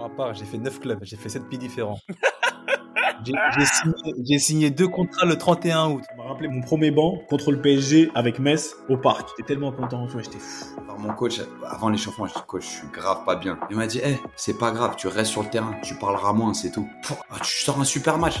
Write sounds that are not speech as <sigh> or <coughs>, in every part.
ma part, j'ai fait 9 clubs, j'ai fait 7 pays différents. <laughs> J'ai signé, signé deux contrats le 31 août. Ça m'a rappelé mon premier banc contre le PSG avec Metz au parc. J'étais tellement content, tu vois, j'étais fou. Alors, mon coach, avant l'échauffement, je dis coach, je suis grave pas bien. Il m'a dit, eh, c'est pas grave, tu restes sur le terrain, tu parleras moins, c'est tout. Ah, tu sors un super match.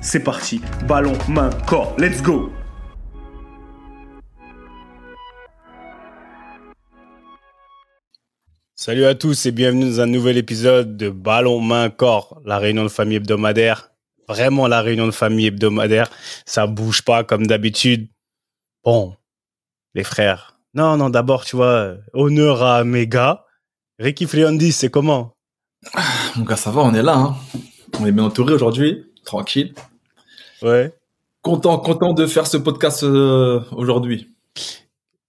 c'est parti. Ballon, main, corps. Let's go Salut à tous et bienvenue dans un nouvel épisode de Ballon, main, corps, la réunion de famille hebdomadaire. Vraiment la réunion de famille hebdomadaire. Ça bouge pas comme d'habitude. Bon, les frères. Non, non, d'abord, tu vois, honneur à mes gars. Ricky Friandis, c'est comment? Mon gars, ça va, on est là. Hein. On est bien entouré aujourd'hui, tranquille. Ouais. Content, content de faire ce podcast euh, aujourd'hui.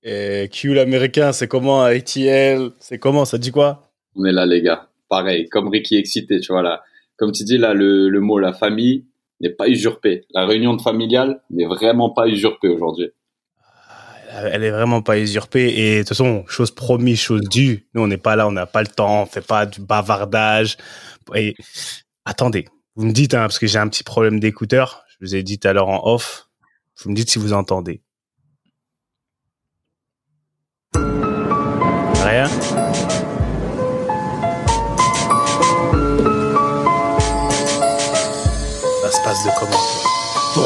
Et Q l'américain, c'est comment ATL C'est comment Ça dit quoi? On est là, les gars. Pareil, comme Ricky excité, tu vois là. Comme tu dis là, le, le mot la famille n'est pas usurpé. La réunion de familiale n'est vraiment pas usurpée aujourd'hui. Elle est vraiment pas usurpée. Et de toute façon, chose promise, chose due. Nous, on n'est pas là, on n'a pas le temps, on fait pas du bavardage. Et attendez, vous me dites, hein, parce que j'ai un petit problème d'écouteur. Je vous ai dit tout à l'heure en off. Vous me dites si vous entendez. Rien Ça se passe de comment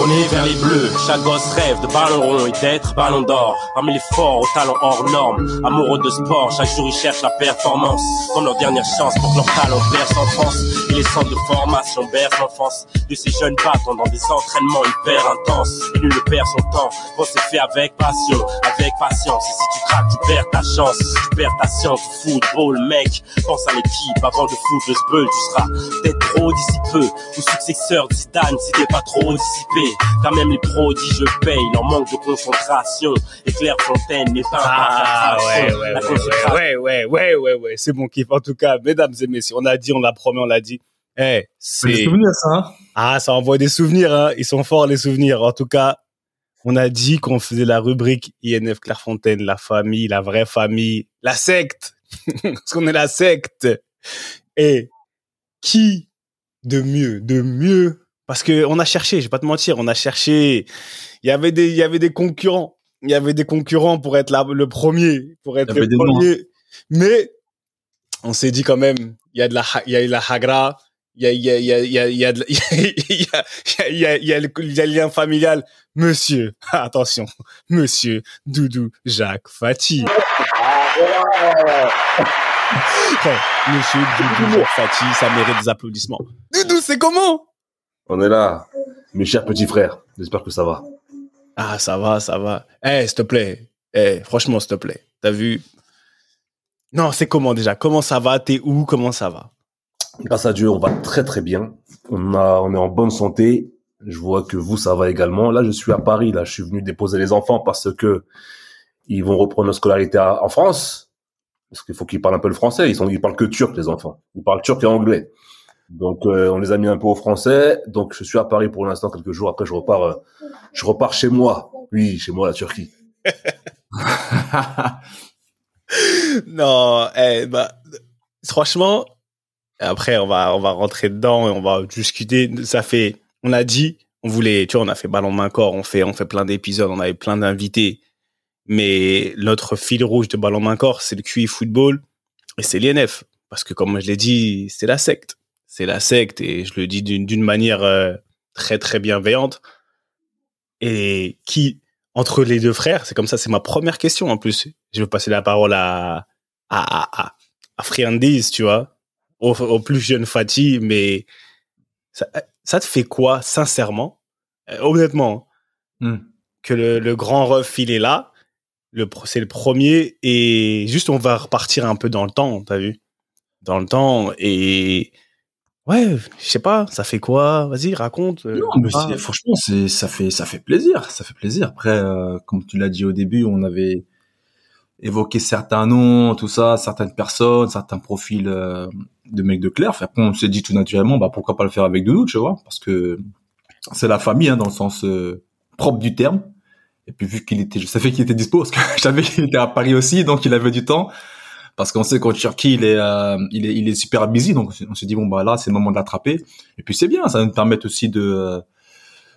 Tourné vers les bleus, chaque gosse rêve de ballon rond et d'être ballon d'or. Parmi les forts aux talents hors normes, amoureux de sport, chaque jour ils cherchent la performance. Comme leur dernière chance pour que leur talent perce en France. Et les centres de formation bercent l'enfance de ces jeunes battants dans des entraînements hyper intenses. Et nul ne perd son temps, on s'est fait avec passion, avec patience. Et si tu craques, tu perds ta chance, tu perds ta science. Football, mec, pense à l'équipe avant de foutre le spell. Tu seras peut-être trop d'ici ou successeur de Zidane si t'es pas trop dissipé. Car même les prodiges le payent, leur manque de concentration. Et Claire Fontaine n'est pas Ah un ouais, ouais, ouais, ouais, ouais, ouais, ouais, ouais, c'est mon kiff. En tout cas, mesdames et messieurs, on a dit, on l'a promis, on l'a dit. Eh, C'est des souvenirs, ça. Hein ah, ça envoie des souvenirs. Hein. Ils sont forts les souvenirs. En tout cas, on a dit qu'on faisait la rubrique INF Clairefontaine, la famille, la vraie famille, la secte, <laughs> parce qu'on est la secte. Et qui de mieux, de mieux Parce que on a cherché. Je vais pas te mentir, on a cherché. Il y avait des, il y avait des concurrents. Il y avait des concurrents pour être la- le premier, pour être le noms, premier. Mais on s'est dit quand même, il y a de la, il y a la hagra, il y a, il y a, il y a, il y a, il y a, il y a, le il y a le lien familial. Monsieur, attention, Monsieur Doudou Jacques Fati. Oh, Monsieur Doudou Jacques Fati, ça mérite des applaudissements. Doudou, c'est comment On est là, mes chers petits frères. J'espère que ça va. Ah, ça va, ça va. Eh, s'il te plaît. Eh, franchement, s'il te plaît. T'as vu? Non, c'est comment déjà? Comment ça va? T'es où? Comment ça va? Grâce à Dieu, on va très très bien. On a, on est en bonne santé. Je vois que vous, ça va également. Là, je suis à Paris. Là, je suis venu déposer les enfants parce que ils vont reprendre leur scolarité à- en France. Parce qu'il faut qu'ils parlent un peu le français. Ils sont, ils parlent que turc, les enfants. Ils parlent turc et anglais. Donc, euh, on les a mis un peu au français. Donc, je suis à Paris pour l'instant quelques jours. Après, je repars, euh, je repars chez moi. Oui, chez moi, la Turquie. <laughs> Non, eh, bah, franchement, après, on va, on va rentrer dedans et on va discuter. Ça fait, on a dit, on voulait, tu vois, on a fait ballon main corps, on fait, on fait plein d'épisodes, on avait plein d'invités. Mais notre fil rouge de ballon main corps, c'est le QI football et c'est l'INF. Parce que, comme je l'ai dit, c'est la secte. C'est la secte et je le dis d'une, manière euh, très, très bienveillante. Et qui, entre les deux frères, c'est comme ça, c'est ma première question en plus. Je vais passer la parole à, à, à, à, à friandise, tu vois, au, au plus jeune Fatih, mais ça, ça te fait quoi, sincèrement, euh, honnêtement, Hmm. que le, le grand ref, il est là, le, c'est le premier, et juste on va repartir un peu dans le temps, t'as vu? Dans le temps, et ouais, je sais pas, ça fait quoi? Vas-y, raconte. euh, Non, mais c'est- franchement, c'est ça fait ça fait plaisir, ça fait plaisir. Après, euh, comme tu l'as dit au début, on avait évoqué certains noms, tout ça, certaines personnes, certains profils euh, de mecs de Claire. Après, on s'est dit tout naturellement, bah pourquoi pas le faire avec Doudou, tu vois, parce que c'est la famille, hein, dans le sens euh, propre du terme. Et puis vu qu'il était, je savais qu'il était dispo, parce que <laughs> je savais qu'il était à Paris aussi, donc il avait du temps. Parce qu'on sait qu'en Turquie, il est, euh, il est, il est super busy, donc on s'est dit bon bah là, c'est le moment de l'attraper. Et puis c'est bien, ça va nous permettre aussi de, euh,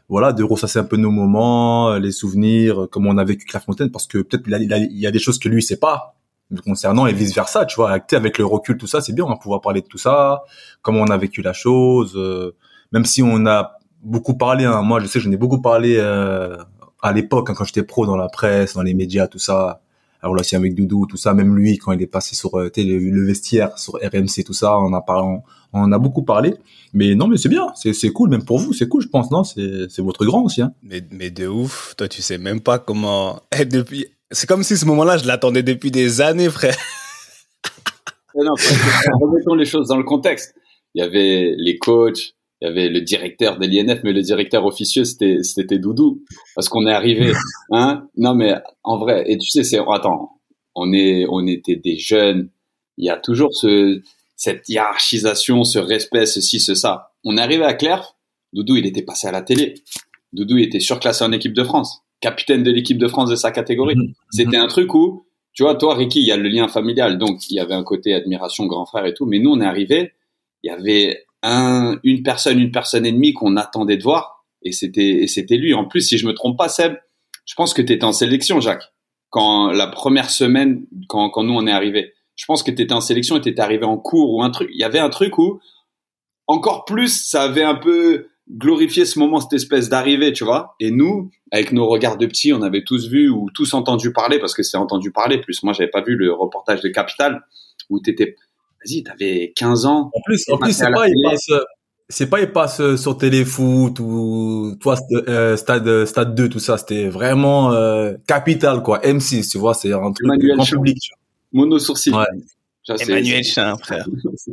voilà, de ressasser un peu nos moments, euh, les souvenirs, euh, comment on a vécu Clairefontaine, parce que peut-être il, il il y a des choses que lui sait pas concernant et vice versa, tu vois. Avec, avec le recul, tout ça, c'est bien, on va pouvoir parler de tout ça, comment on a vécu la chose, euh, même si on a beaucoup parlé. Hein, moi, je sais, j'en ai beaucoup parlé euh, à l'époque hein, quand j'étais pro dans la presse, dans les médias, tout ça. La relation avec Doudou, tout ça, même lui quand il est passé sur euh, le, le vestiaire, sur RMC, tout ça, on a parlé, on, on en a beaucoup parlé. Mais non, mais c'est bien, c'est c'est cool, même pour vous, c'est cool, je pense, non? C'est c'est votre grand aussi, hein Mais, mais de ouf, toi tu sais même pas comment. Eh, depuis... C'est comme si ce moment-là, je l'attendais depuis des années, frère. Mais non, remettons les choses dans le contexte. Il y avait les coachs, il y avait le directeur de l'INF, mais le directeur officieux, c'était, c'était Doudou. Parce qu'on est arrivé, hein? Non, mais en vrai, et tu sais, c'est, attends, on est, on était des jeunes. Il y a toujours ce, cette hiérarchisation, ce respect, ceci, ce, ça. On est arrivé à Clerf. Doudou, il était passé à la télé. Doudou, il était surclassé en équipe de France. Capitaine de l'équipe de France de sa catégorie. Mhm. C'était un truc où, tu vois, toi, Ricky, il y a le lien familial, donc il y avait un côté admiration, grand frère et tout. Mais nous, on est arrivé, il y avait un, une personne, une personne et demie qu'on attendait de voir, et c'était, c'était lui. En plus, si je me trompe pas, Seb, je pense que tu étais en sélection, Jacques, quand la première semaine, quand, quand nous on est arrivé. Je pense que tu étais en sélection et tu étais arrivé en cours ou un truc. Il y avait un truc où, encore plus, ça avait un peu glorifié ce moment, cette espèce d'arrivée, tu vois. Et nous, avec nos regards de petits, on avait tous vu ou tous entendu parler, parce que c'est entendu parler, plus moi j'avais pas vu le reportage de Capital, où t'étais, vas-y, t'avais 15 ans. En plus, en plus, c'est pas, il passe, c'est pas, il passe euh, sur téléfoot ou, toi, euh, stade, stade 2, tout ça. C'était vraiment, euh, capital, quoi. M6, tu vois, c'est un truc Emmanuel grand Champ. public. tu Mono sourcil. Ouais. Emmanuel Chin, frère.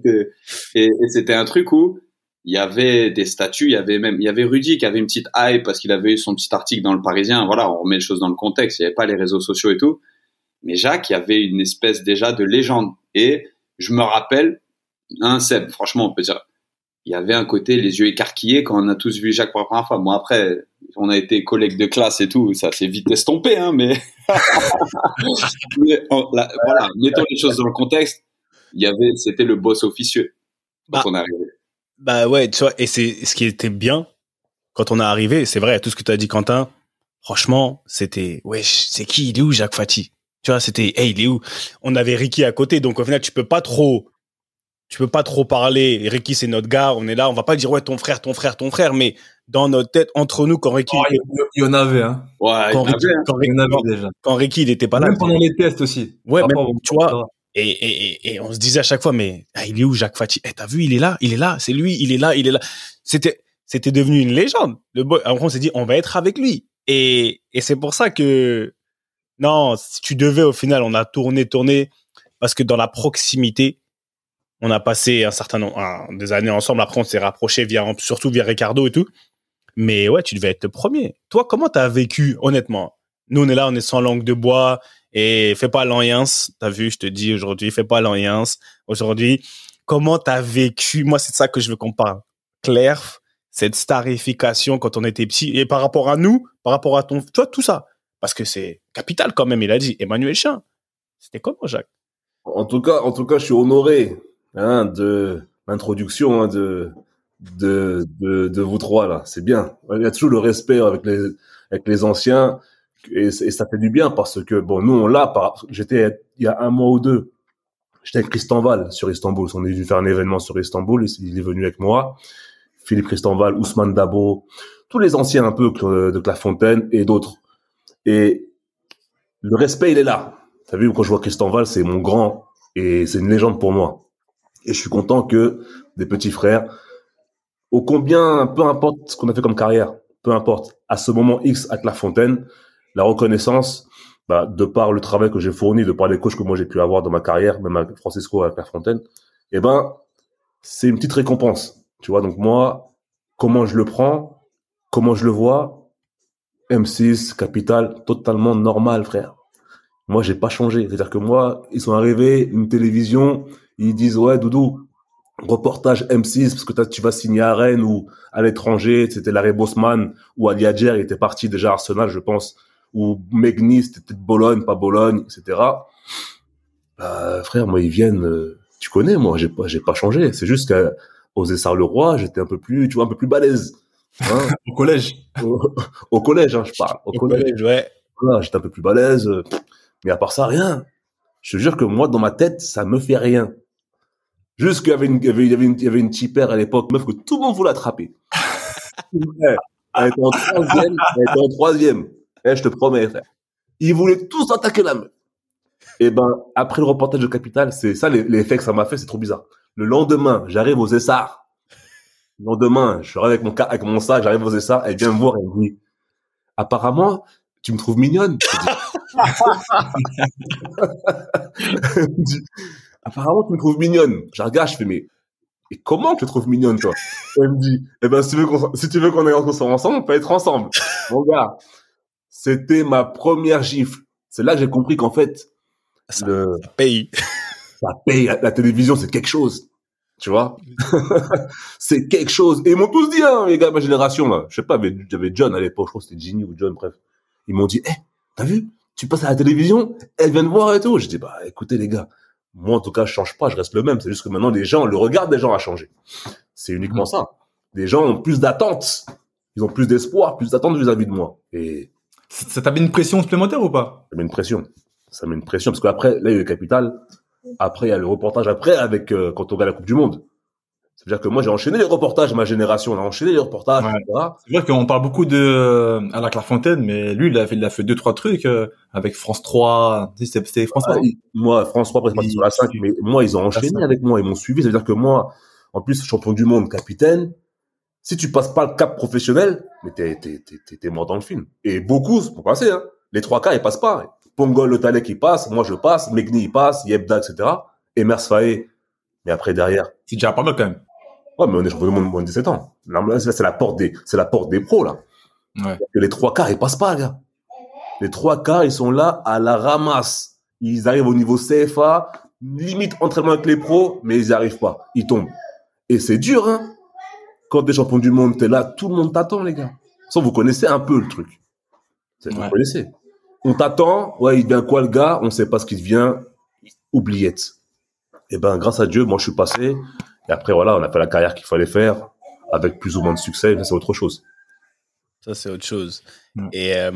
<laughs> Et c'était un truc où il y avait des statuts, il y avait même, il y avait Rudy qui avait une petite hype parce qu'il avait eu son petit article dans le Parisien. Voilà, on remet les choses dans le contexte. Il n'y avait pas les réseaux sociaux et tout. Mais Jacques, il y avait une espèce déjà de légende. Et je me rappelle, un Seb, franchement, on peut dire, il y avait un côté les yeux écarquillés quand on a tous vu Jacques pour la première fois. Moi, après, on a été collègues de classe et tout, ça s'est vite estompé, hein, mais, <laughs> mais on- là, voilà, mettons les choses dans le contexte. Il y avait, c'était le boss officieux quand Bah, on est arrivé. Bah ouais, tu vois, et c'est ce qui était bien quand on est arrivé, c'est vrai, tout ce que tu as dit, Quentin, franchement, c'était, wesh, c'est qui, il est où Jacques Fati? Tu vois, c'était, hey, il est où? On avait Ricky à côté, donc au final, tu peux pas trop, tu peux pas trop parler. Ricky, c'est notre gars, on est là, on va pas dire, ouais, ton frère, ton frère, ton frère, mais dans notre tête, entre nous, quand Ricky, Oh, il il y en avait, hein. Ouais, quand, avait, Ricky, quand, Il y en Ricky- avait déjà. quand Ricky, il était pas là. Même pendant les tests aussi. Ouais, même, au- tu vois, Et, et, et, et on se disait à chaque fois, mais ah, il est où Jacques Fati? Eh, t'as vu, il est là, il est là, c'est lui, il est là, il est là. C'était, c'était devenu une légende. Le boy, après on s'est dit, on va être avec lui. Et, et c'est pour ça que, non, si tu devais au final, on a tourné, tourné, parce que dans la proximité, on a passé un certain nombre, un- des années ensemble. Après, on s'est rapproché via, surtout via Ricardo et tout. Mais ouais, tu devais être le premier. Toi, comment t'as vécu, honnêtement? Nous, on est là, on est sans langue de bois. Et fais pas l'alliance. T'as vu, je te dis aujourd'hui, fais pas l'alliance. Aujourd'hui, comment t'as vécu? Moi, c'est ça que je veux qu'on parle. Claire, cette starification quand on était petit et par rapport à nous, par rapport à ton, tu vois, tout ça. Parce que c'est capital quand même, il a dit. Emmanuel Chin. C'était comment, Jacques? En tout cas, en tout cas, je suis honoré hein, de l'introduction hein, de, de de de vous trois là. C'est bien. Il y a toujours le respect avec les avec les anciens et, ça fait du bien parce que bon, nous on l'a. J'étais il y a un mois ou deux. J'étais avec Christian Val sur Istanbul. On est venu faire un événement sur Istanbul. Il est venu avec moi. Philippe Christian Val, Ousmane Dabo, tous les anciens un peu de Clairefontaine et d'autres. Et le respect, il est là. T'as vu, quand je vois Christian Val, c'est mon grand, Et c'est une légende pour moi. Et je suis content que des petits frères, au combien, peu importe ce qu'on a fait comme carrière, peu importe, à ce moment X à Clairefontaine, la reconnaissance, bah, de par le travail que j'ai fourni, de par les coachs que moi j'ai pu avoir dans ma carrière, même avec Francisco à Clairefontaine, eh ben, c'est une petite récompense. Tu vois, donc moi, comment je le prends, comment je le vois, M6, Capital, totalement normal, frère. Moi, j'ai pas changé. C'est-à-dire que moi, ils sont arrivés, une télévision, ils disent, ouais, Doudou, reportage M6, parce que tu vas signer à Rennes ou à l'étranger, c'était Larry Bosman, ou Ali Adjer, il était parti déjà à Arsenal, je pense, ou Megnis, c'était Bologne, pas Bologne, etc. Bah, frère, moi, ils viennent, euh, tu connais, moi, j'ai pas, j'ai pas changé. C'est juste qu'aux Essarts-le-Roi, j'étais un peu plus, tu vois, un peu plus balèze. Hein <laughs> au collège. Au, collège, hein, je parle. Au, collège, ouais. Voilà, j'étais un peu plus balèze. Mais à part ça, rien. Je te jure que moi, dans ma tête, ça me fait rien. Juste qu'il y avait une, il y avait, une, il y avait une tipère à l'époque, meuf, que tout le monde voulait attraper. <laughs> elle était en troisième, elle était en troisième. Eh, je te promets, frère. Ils voulaient tous attaquer la meuf. Et ben, après le reportage de Capital, c'est ça l'effet que ça m'a fait, c'est trop bizarre. Le lendemain, j'arrive aux Essarts le lendemain, je suis avec mon, avec mon sac, j'arrive aux ça, elle vient me voir, elle me dit, apparemment, tu me trouves mignonne. elle me dit, apparemment, tu me trouves mignonne. Je regarde, je fais, mais, et comment tu te trouves mignonne, toi? Elle me dit, eh ben, si tu veux qu'on, si tu veux qu'on ensemble, on peut être ensemble. Mon gars, c'était ma première gifle. C'est là que j'ai compris qu'en fait, ça, le, ça paye. Ça paye. La télévision, c'est quelque chose. Tu vois? <laughs> C'est quelque chose. Et ils m'ont tous dit, hein, les gars de ma génération, là. Je sais pas, mais j'avais John à l'époque, je crois que c'était Ginny ou John, bref. Ils m'ont dit, eh, t'as vu? Tu passes à la télévision, elle vient de voir et tout. Je dis, bah écoutez les gars, moi en tout cas, je change pas, je reste le même. C'est juste que maintenant, les gens, le regard des gens a changé. C'est uniquement ça. Les gens ont plus d'attentes. Ils ont plus d'espoir, plus d'attentes vis-à-vis de moi. Et ça t'a mis une pression supplémentaire ou pas? Ça met une pression. Ça met une pression parce qu'après, là, il y a le capital. Après, il y a le reportage après avec euh, quand on gagne la Coupe du Monde. C'est-à-dire que moi, j'ai enchaîné les reportages, ma génération, on a enchaîné les reportages, C'est vrai qu'on parle beaucoup de à la Clairefontaine, mais lui, il a fait, il a fait deux, trois trucs euh, avec France 3. C'était France 3. Ah, moi, France 3, après, sur la 5, mais moi, ils ont enchaîné avec moi, ils m'ont suivi. C'est-à-dire que moi, en plus, champion du monde, capitaine, si tu passes pas le cap professionnel, mais t'es, t'es, t'es, t'es mort dans le film. Et beaucoup, pour passer, hein. Les trois cas, ils passent pas. Pongol, le Talek, il passe, moi, je passe, Megni, il passe, Yebda, etc. Et Mers Faye. Mais après, derrière. C'est déjà pas mal, quand même. Ouais, mais on est champion du monde moins de 17 ans. Là, c'est la porte des, c'est la porte des pros, là. Ouais. les trois quarts, ils passent pas, gars. Les trois quarts, ils sont là à la ramasse. Ils arrivent au niveau CFA, limite entraînement avec les pros, mais ils n'y arrivent pas. Ils tombent. Et c'est dur, hein. Quand t'es champion du monde, t'es là, tout le monde t'attend, les gars. Ça, vous connaissez un peu le truc. Vous connaissez. On t'attend, ouais, il vient quoi le gars? On sait pas ce qu'il devient. Oubliette. Et eh ben, grâce à Dieu, moi, je suis passé. Et après, voilà, on a fait la carrière qu'il fallait faire, avec plus ou moins de succès, c'est autre chose. Ça, c'est autre chose. Et euh,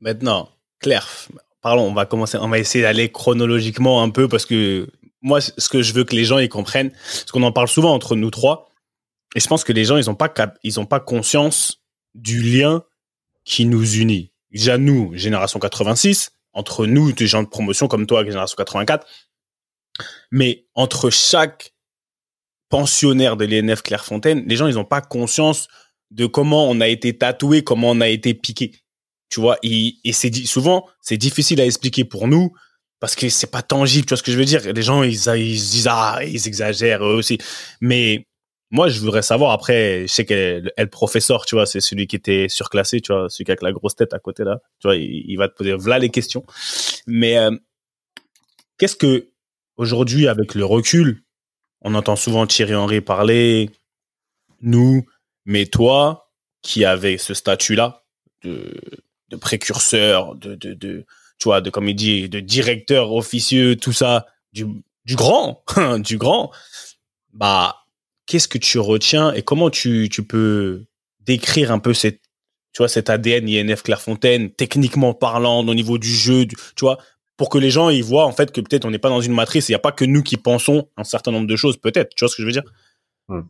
maintenant, Claire, parlons, on va commencer, on va essayer d'aller chronologiquement un peu, parce que moi, ce que je veux que les gens y comprennent, parce qu'on en parle souvent entre nous trois, et je pense que les gens, ils n'ont pas, ils ont pas conscience du lien qui nous unit. Déjà, nous, génération 86, entre nous, des gens de promotion comme toi, génération 84, mais entre chaque pensionnaire de l'ENF Clairefontaine, les gens, ils n'ont pas conscience de comment on a été tatoué, comment on a été piqué. Tu vois, et, c'est souvent, c'est difficile à expliquer pour nous parce que c'est pas tangible, tu vois ce que je veux dire? Les gens, ils, ils, ah, ils exagèrent eux aussi. Mais moi, je voudrais savoir, après, je sais que le professeur, tu vois, c'est celui qui était surclassé, tu vois, celui qui a la grosse tête à côté là, tu vois, il, va te poser voilà les questions. Mais euh, qu'est-ce que, aujourd'hui, avec le recul, on entend souvent Thierry Henry parler, nous, mais toi, qui avais ce statut-là de, précurseur, de, de, de, tu vois, de, comme il dit, de directeur officieux, tout ça, du grand, <laughs> du grand, bah, qu'est-ce que tu retiens et comment tu, tu peux décrire un peu cette, tu vois, cet ADN INF Clairefontaine, techniquement parlant, au niveau du jeu, tu vois, pour que les gens ils voient en fait que peut-être on n'est pas dans une matrice, il n'y a pas que nous qui pensons un certain nombre de choses, peut-être. Tu vois ce que je veux dire? Hmm.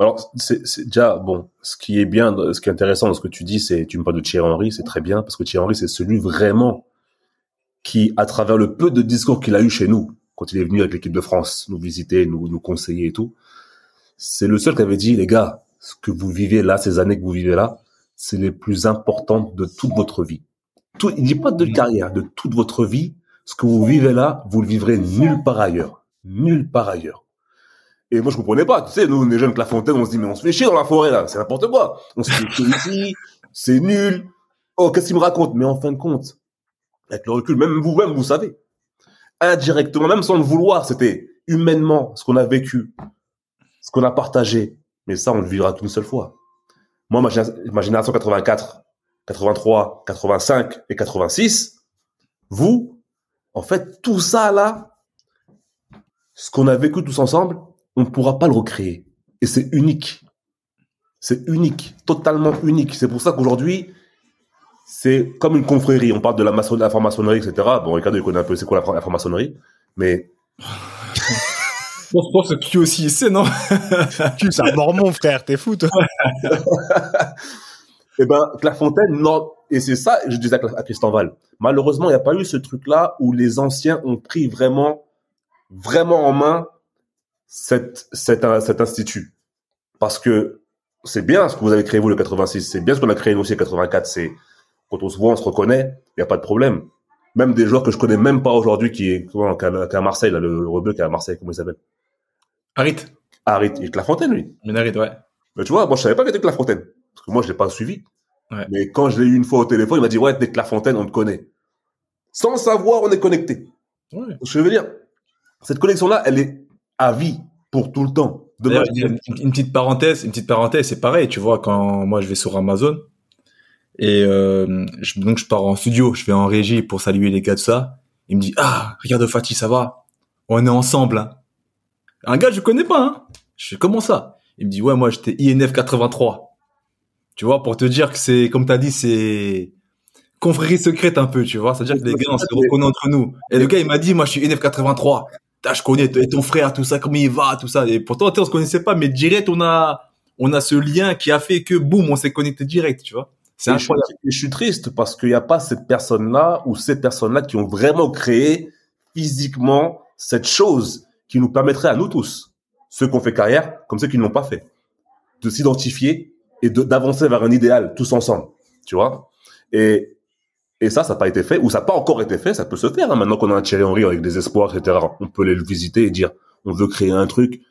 Alors c'est déjà bon. Ce qui est bien, ce qui est intéressant dans ce que tu dis, c'est tu me parles de Thierry Henry, c'est très bien parce que Thierry Henry c'est celui vraiment qui, à travers le peu de discours qu'il a eu chez nous, quand il est venu avec l'équipe de France nous visiter, nous, nous conseiller et tout, c'est le seul qui avait dit, les gars, ce que vous vivez là, ces années que vous vivez là, c'est les plus importantes de toute votre vie. Tout, il dit pas de carrière, de toute votre vie. Ce que vous vivez là, vous le vivrez nulle part ailleurs. Nulle part ailleurs. Et moi, je comprenais pas. Tu sais, nous, on est jeunes que la fontaine, on se dit, mais on se fait chier dans la forêt, là. C'est n'importe quoi. On se fait chier ici. C'est nul. Oh, qu'est-ce qu'il me raconte? Mais en fin de compte, avec le recul, même vous-même, vous savez. Indirectement, même sans le vouloir, c'était humainement ce qu'on a vécu, ce qu'on a partagé. Mais ça, on le vivra qu'une seule fois. Moi, ma, ma génération 84, 83, 85 et 86, vous, en fait, tout ça là, ce qu'on a vécu tous ensemble, on ne pourra pas le recréer. Et c'est unique. C'est unique, totalement unique. C'est pour ça qu'aujourd'hui, c'est comme une confrérie. On parle de la, maçon- de la franc-maçonnerie, etc. Bon, Ricardo, il connaît un peu c'est quoi la, la franc-maçonnerie. Mais Je pense, je pense que Q aussi essaie, non <laughs> Tu, c'est un mormon, frère, t'es fou, toi. <laughs> Eh ben, Clairefontaine, non. Et c'est ça, je disais à Cla- à Christian Val. Malheureusement, il n'y a pas eu ce truc-là où les anciens ont pris vraiment, vraiment en main cette, cet, euh, cet institut. Parce que c'est bien ce que vous avez créé, vous, le 86. C'est bien ce qu'on a créé, nous aussi, le 84. C'est, quand on se voit, on se reconnaît. Il n'y a pas de problème. Même des joueurs que je connais même pas aujourd'hui qui est, comment, qui est à Marseille, là, le, le rebeu qui est à Marseille, comment il s'appelle? Harit. Harit. Et Clairefontaine, lui. Mais Harit, ouais. Mais tu vois, moi, je savais pas qu'il était Clairefontaine. Parce que moi, je l'ai pas suivi. Ouais. Mais quand je l'ai eu une fois au téléphone, il m'a dit, ouais, t'es Clairefontaine, on te connaît. Sans savoir, on est connecté. Ouais. Je veux dire, cette connexion-là, elle est à vie, pour tout le temps. Demain, une, une petite parenthèse, une petite parenthèse, c'est pareil, tu vois, quand moi je vais sur Amazon et euh, je, donc je pars en studio, je vais en régie pour saluer les gars de ça. Il me dit ah regarde Fatih, ça va, on est ensemble. Hein. Un gars je connais pas. Hein. Je fais comment ça? Il me dit ouais moi j'étais INF 83. Tu vois pour te dire que c'est comme t'as dit c'est confrérie secrète un peu, tu vois. C'est-à-dire que les gars on se reconnaît entre nous. Et le gars il m'a dit moi je suis INF 83. Ah, je connais et ton frère, tout ça, comment il va, tout ça. Et pourtant, on se connaissait pas, mais direct, on a, on a ce lien qui a fait que, boum, on s'est connecté direct, tu vois. C'est je, incroyable. et je suis triste parce qu'il n'y a pas cette personne-là ou ces personnes-là qui ont vraiment créé physiquement cette chose qui nous permettrait à nous tous, ceux qui ont fait carrière, comme ceux qui ne l'ont pas fait, de s'identifier et d'avancer vers un idéal tous ensemble, tu vois. Et, et ça, ça n'a pas été fait, ou ça n'a pas encore été fait, ça peut se faire. hein. Maintenant qu'on a un Thierry Henry avec des espoirs, etc., on peut aller le visiter et dire, on veut créer un truc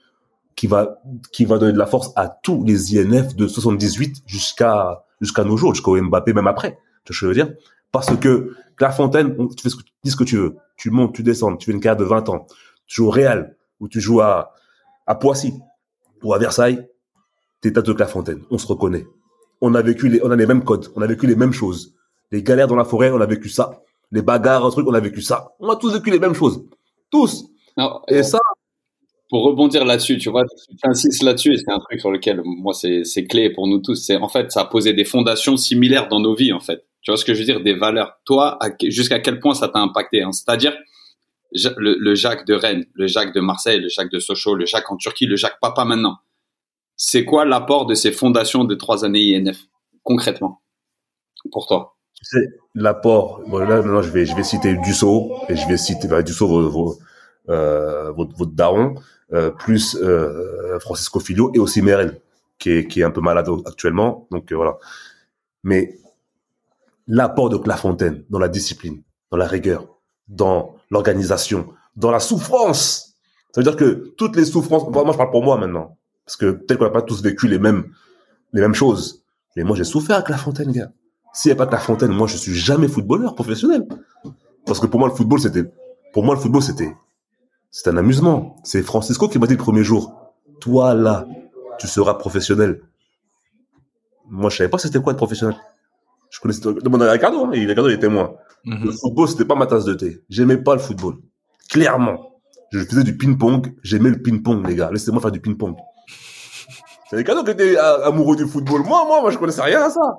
qui va, qui va donner de la force à tous les INF de 78 jusqu'à jusqu'à nos jours, jusqu'au Mbappé, même après. Tu vois ce que je veux dire? Parce que ce que, tu dis ce que tu veux. Tu montes, tu descends, tu fais une carrière de 20 ans. Tu joues au Real, ou tu joues à, à Poissy, ou à Versailles, t'es tête de Clairefontaine. On se reconnaît. On a vécu les, on a les mêmes codes, on a vécu les mêmes choses. Les galères dans la forêt, on a vécu ça. Les bagarres, un truc, on a vécu ça. On a tous vécu les mêmes choses. Tous. Non, Et ça, pour rebondir là-dessus, tu vois, tu insistes là-dessus et c'est un truc sur lequel moi c'est c'est clé pour nous tous. C'est en fait ça a posé des fondations similaires dans nos vies en fait. Tu vois ce que je veux dire, des valeurs. Toi, à- jusqu'à quel point ça t'a impacté hein? C'est-à-dire le, Jacques de Rennes, le Jacques de Marseille, le Jacques de Sochaux, le Jacques en Turquie, le Jacques Papa maintenant. C'est quoi l'apport de ces fondations de trois années INF concrètement pour toi? Tu sais, l'apport. Bon, là, maintenant, je vais, je vais citer Dussault et je vais citer bah, Dussault, vos, euh, votre, votre daron, euh, plus euh, Francisco Filio et aussi Merel, qui est, qui est un peu malade actuellement. Donc euh, voilà. Mais l'apport de Clairefontaine dans la discipline, dans la rigueur, dans l'organisation, dans la souffrance. Ça veut dire que toutes les souffrances. moi, je parle pour moi maintenant, parce que peut-être qu'on n'a pas tous vécu les mêmes, les mêmes choses. Mais moi, j'ai souffert avec Clairefontaine, gars. S'il n'y a pas que la Fontaine, moi, je suis jamais footballeur professionnel. Parce que pour moi, le football, c'était, pour moi, le football, c'était, c'était un amusement. C'est Francisco qui m'a dit le premier jour, toi, là, tu seras professionnel. Moi, je savais pas c'était quoi être professionnel. Je connaissais, demande à Ricardo, hein, et Ricardo, il est témoin. Mhm. Le football, c'était pas ma tasse de thé. J'aimais pas le football. Clairement. Je faisais du ping-pong. J'aimais le ping-pong, les gars. Laissez-moi faire du ping-pong. C'est Ricardo qui était euh, amoureux du football. Moi, moi, moi, je connaissais rien à ça.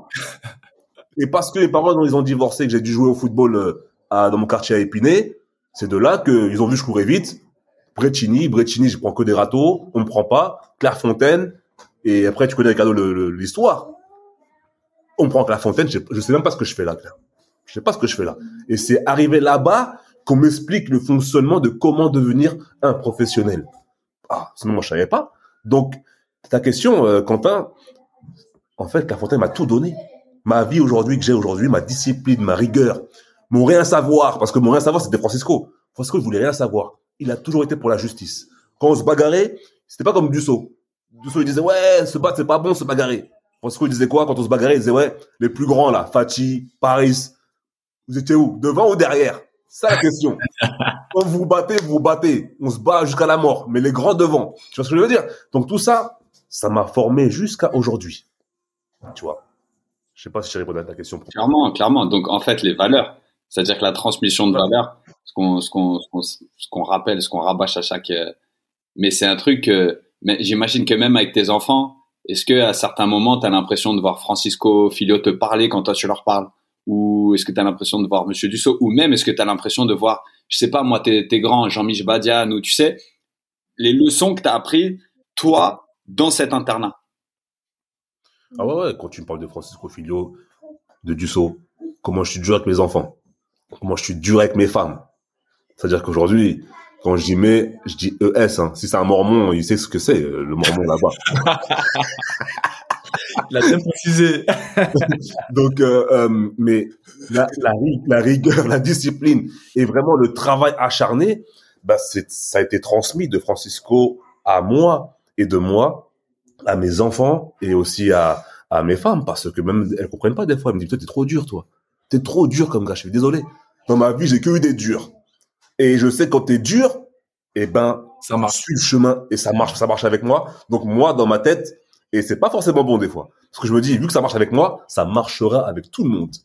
Et parce que les parents, dont ils ont divorcé, que j'ai dû jouer au football euh, à, dans mon quartier à Épinay, c'est de là qu'ils ont vu que je courais vite. Brecini, Brecini, je prends que des râteaux, on me prend pas. Clairefontaine, et après, tu connais Ricardo le- le- l'histoire. On prend Clairefontaine, je, je sais même pas ce que je fais là. Je sais pas ce que je fais là. Et c'est arrivé là-bas qu'on m'explique le fonctionnement de comment devenir un professionnel. Ah, sinon moi je savais pas. Donc ta question, euh, Quentin, en fait, La Fontaine m'a tout donné. Ma vie aujourd'hui que j'ai aujourd'hui, ma discipline, ma rigueur, mon rien savoir, parce que mon rien savoir c'était Francisco. Francisco il voulait rien savoir. Il a toujours été pour la justice. Quand on se bagarrait, c'était pas comme Dussault. Dussault il disait ouais, se battre c'est pas bon, se bagarrer. Francisco disait quoi quand on se bagarrait? Il disait ouais, les plus grands là, Fachi, Paris, vous étiez où? Devant ou derrière? C'est la question. <laughs> Quand vous vous battez, vous vous battez. On se bat jusqu'à la mort, mais les grands devant. Tu vois ce que je veux dire? Donc tout ça, ça m'a formé jusqu'à aujourd'hui. Tu vois? Je sais pas si j'ai répondu à ta question. Clairement, clairement. Donc en fait, les valeurs, c'est-à-dire que la transmission de valeurs, ce qu'on ce qu'on ce qu'on rappelle, ce qu'on rabâche à chaque euh, mais c'est un truc mais j'imagine que même avec tes enfants, est-ce que à certains moments tu as l'impression de voir Francisco Filio te parler quand toi tu leur parles? Ou est-ce que tu as l'impression de voir Monsieur Dussault? Ou même est-ce que tu as l'impression de voir, je sais pas moi, tes, tes grands, Jean-Michel Badian ou tu sais, les leçons que tu as appris, toi, dans cet internat? Ah ouais, ouais, quand tu me parles de Francisco Filio, de Dussault, comment je suis dur avec mes enfants, comment je suis dur avec mes femmes? C'est-à-dire qu'aujourd'hui, quand dis mais, je dis ES. Hein. Si c'est un mormon, il sait ce que c'est, euh, le mormon là-bas. Il a bien précisé. <laughs> Donc, euh, euh, mais la, la, la, rigueur, la discipline et vraiment le travail acharné, bah ça a été transmis de Francisco à moi et de moi à mes enfants et aussi à, à mes femmes parce que même elles comprennent pas des fois. Elles me disent, t'es trop dur, toi. T'es trop dur comme gars. Je suis désolé. Dans ma vie, j'ai que eu des durs. Et je sais quand t'es dur, eh ben, ça marche. Suis le chemin et ça marche, ça marche avec moi. Donc moi, dans ma tête, et c'est pas forcément bon des fois. Parce que je me dis, vu que ça marche avec moi, ça marchera avec tout le monde.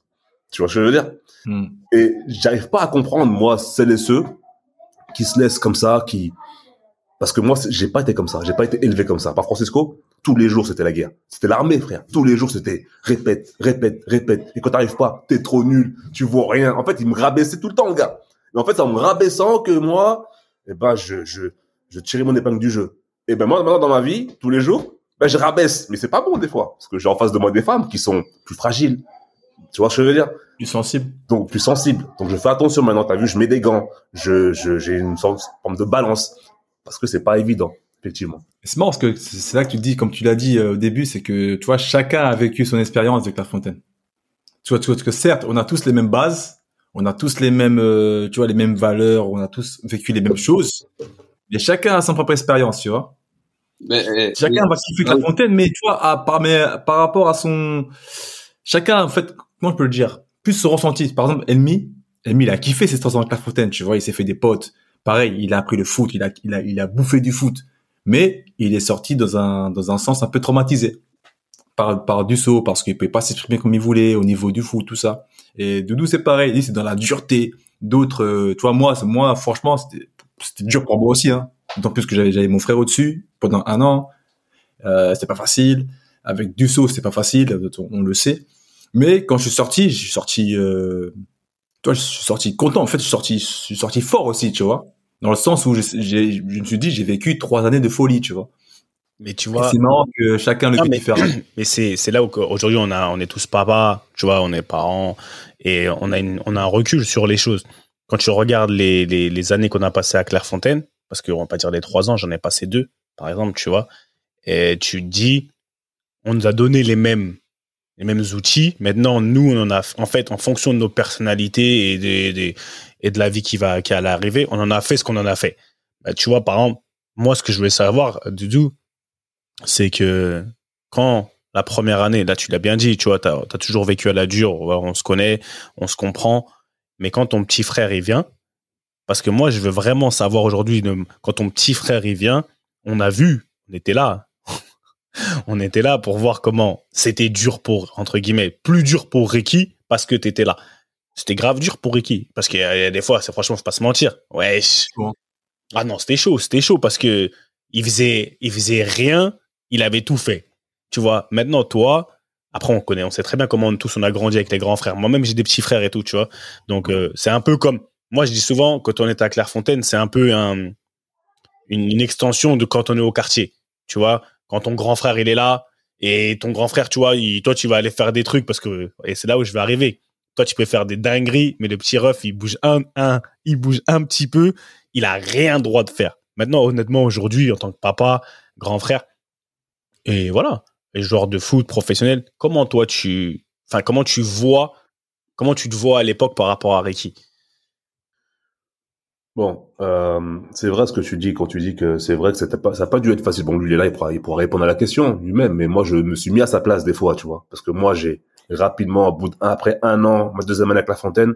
Tu vois ce que je veux dire? Hmm. Et j'arrive pas à comprendre, moi, celles et ceux qui se laissent comme ça, qui... Parce que moi, j'ai pas été comme ça. J'ai pas été élevé comme ça. Par Francisco, tous les jours, c'était la guerre. C'était l'armée, frère. Tous les jours, c'était répète, répète, répète. Et quand t'arrives pas, t'es trop nul, tu vois rien. En fait, il me rabaissait tout le temps, le gars. Et en fait, c'est en me rabaissant que moi, eh ben, je, je, je tirais mon épingle du jeu. Et ben, moi, maintenant, dans ma vie, tous les jours, ben, je rabaisse. Mais c'est pas bon, des fois. Parce que j'ai en face de moi des femmes qui sont plus fragiles. Tu vois ce que je veux dire? Plus sensibles. Donc, plus sensibles. Donc, je fais attention maintenant. T'as vu, je mets des gants. Je, je, j'ai une sorte de forme de balance. Parce que c'est pas évident, effectivement. C'est marrant parce que c'est là que tu dis, comme tu l'as dit euh, au début, c'est que, tu vois, chacun a vécu son expérience avec la fontaine. Tu vois, tu vois, que certes, on a tous les mêmes bases, on a tous les mêmes, euh, tu vois, les mêmes valeurs, on a tous vécu les mêmes choses, mais chacun a son propre expérience, tu vois. Mais, chacun va kiffer la fontaine, mais tu vois, à, par, mais, par rapport à son, chacun, en fait, comment je peux le dire, plus se ressenti. Par exemple, Elmi, Elmi, il a kiffé ses temps avec la fontaine, tu vois, il s'est fait des potes. Pareil, il a appris le foot, il a, il a, il a bouffé du foot, mais il est sorti dans un, dans un sens un peu traumatisé par, par saut parce qu'il pouvait pas s'exprimer comme il voulait au niveau du foot, tout ça. Et Doudou, c'est pareil. C'est dans la dureté. D'autres, euh, tu vois, moi, moi, franchement, c'était, dur pour moi aussi, hein. D'autant plus que j'avais, mon frère au-dessus pendant un an. Euh, c'était pas facile. Avec Dussault, c'était pas facile. On le sait. Mais quand je suis sorti, je suis sorti, euh, je suis sorti content. En fait, je suis sorti, je suis sorti fort aussi, tu vois. Dans le sens où je, je me suis dit, j'ai vécu trois années de folie, tu vois. Mais tu vois. C'est marrant que chacun le vit différent. Mais <clears throat> c'est, là où aujourd'hui on a, on est tous papas, tu vois, on est parents et on a une, on a un recul sur les choses. Quand tu regardes les, les, les années qu'on a passées à Clairefontaine, parce qu'on va pas dire les trois ans, j'en ai passé deux, par exemple, tu vois, et tu dis, on nous a donné les mêmes, les mêmes outils. Maintenant, nous, on en a, en fait, en fonction de nos personnalités et des, des et de la vie qui va, qui allait arriver, on en a fait ce qu'on en a fait. Bah, tu vois, par exemple, moi, ce que je voulais savoir, Doudou, c'est que quand la première année, là tu l'as bien dit, tu vois, tu as, toujours vécu à la dure, on se connaît, on se comprend, mais quand ton petit frère il vient, parce que moi je veux vraiment savoir aujourd'hui, quand ton petit frère il vient, on a vu, on était là, <laughs> on était là pour voir comment c'était dur pour, entre guillemets, plus dur pour Ricky parce que tu étais là. C'était grave dur pour Ricky, parce qu'il y, a des fois, c'est franchement, faut pas se mentir. Ouais. Ah non, c'était chaud, c'était chaud parce que il faisait, il faisait rien il avait tout fait. Tu vois, maintenant, toi, après, on connaît, on sait très bien comment on, tous on a grandi avec les grands frères. Moi-même, j'ai des petits frères et tout, tu vois. Donc, euh, c'est un peu comme, moi, je dis souvent, quand on est à Clairefontaine, c'est un peu un, une, extension de quand on est au quartier. Tu vois, quand ton grand frère, il est là, et ton grand frère, tu vois, toi, tu vas aller faire des trucs parce que, et c'est là où je vais arriver. Toi, tu peux faire des dingueries, mais le petit ref, il bouge un, un, il bouge un petit peu. Il a rien droit de faire. Maintenant, honnêtement, aujourd'hui, en tant que papa, grand frère, et voilà, les joueurs de foot professionnels, comment toi tu, enfin, comment tu vois, comment tu te vois à l'époque par rapport à Ricky? Bon, euh, c'est vrai ce que tu dis quand tu dis que c'est vrai que ça n'a pas dû être facile. Bon, lui, il est là, il pourra, répondre à la question lui-même, mais moi, je me suis mis à sa place des fois, tu vois, parce que moi, j'ai rapidement, après un an, ma deuxième année avec La Fontaine,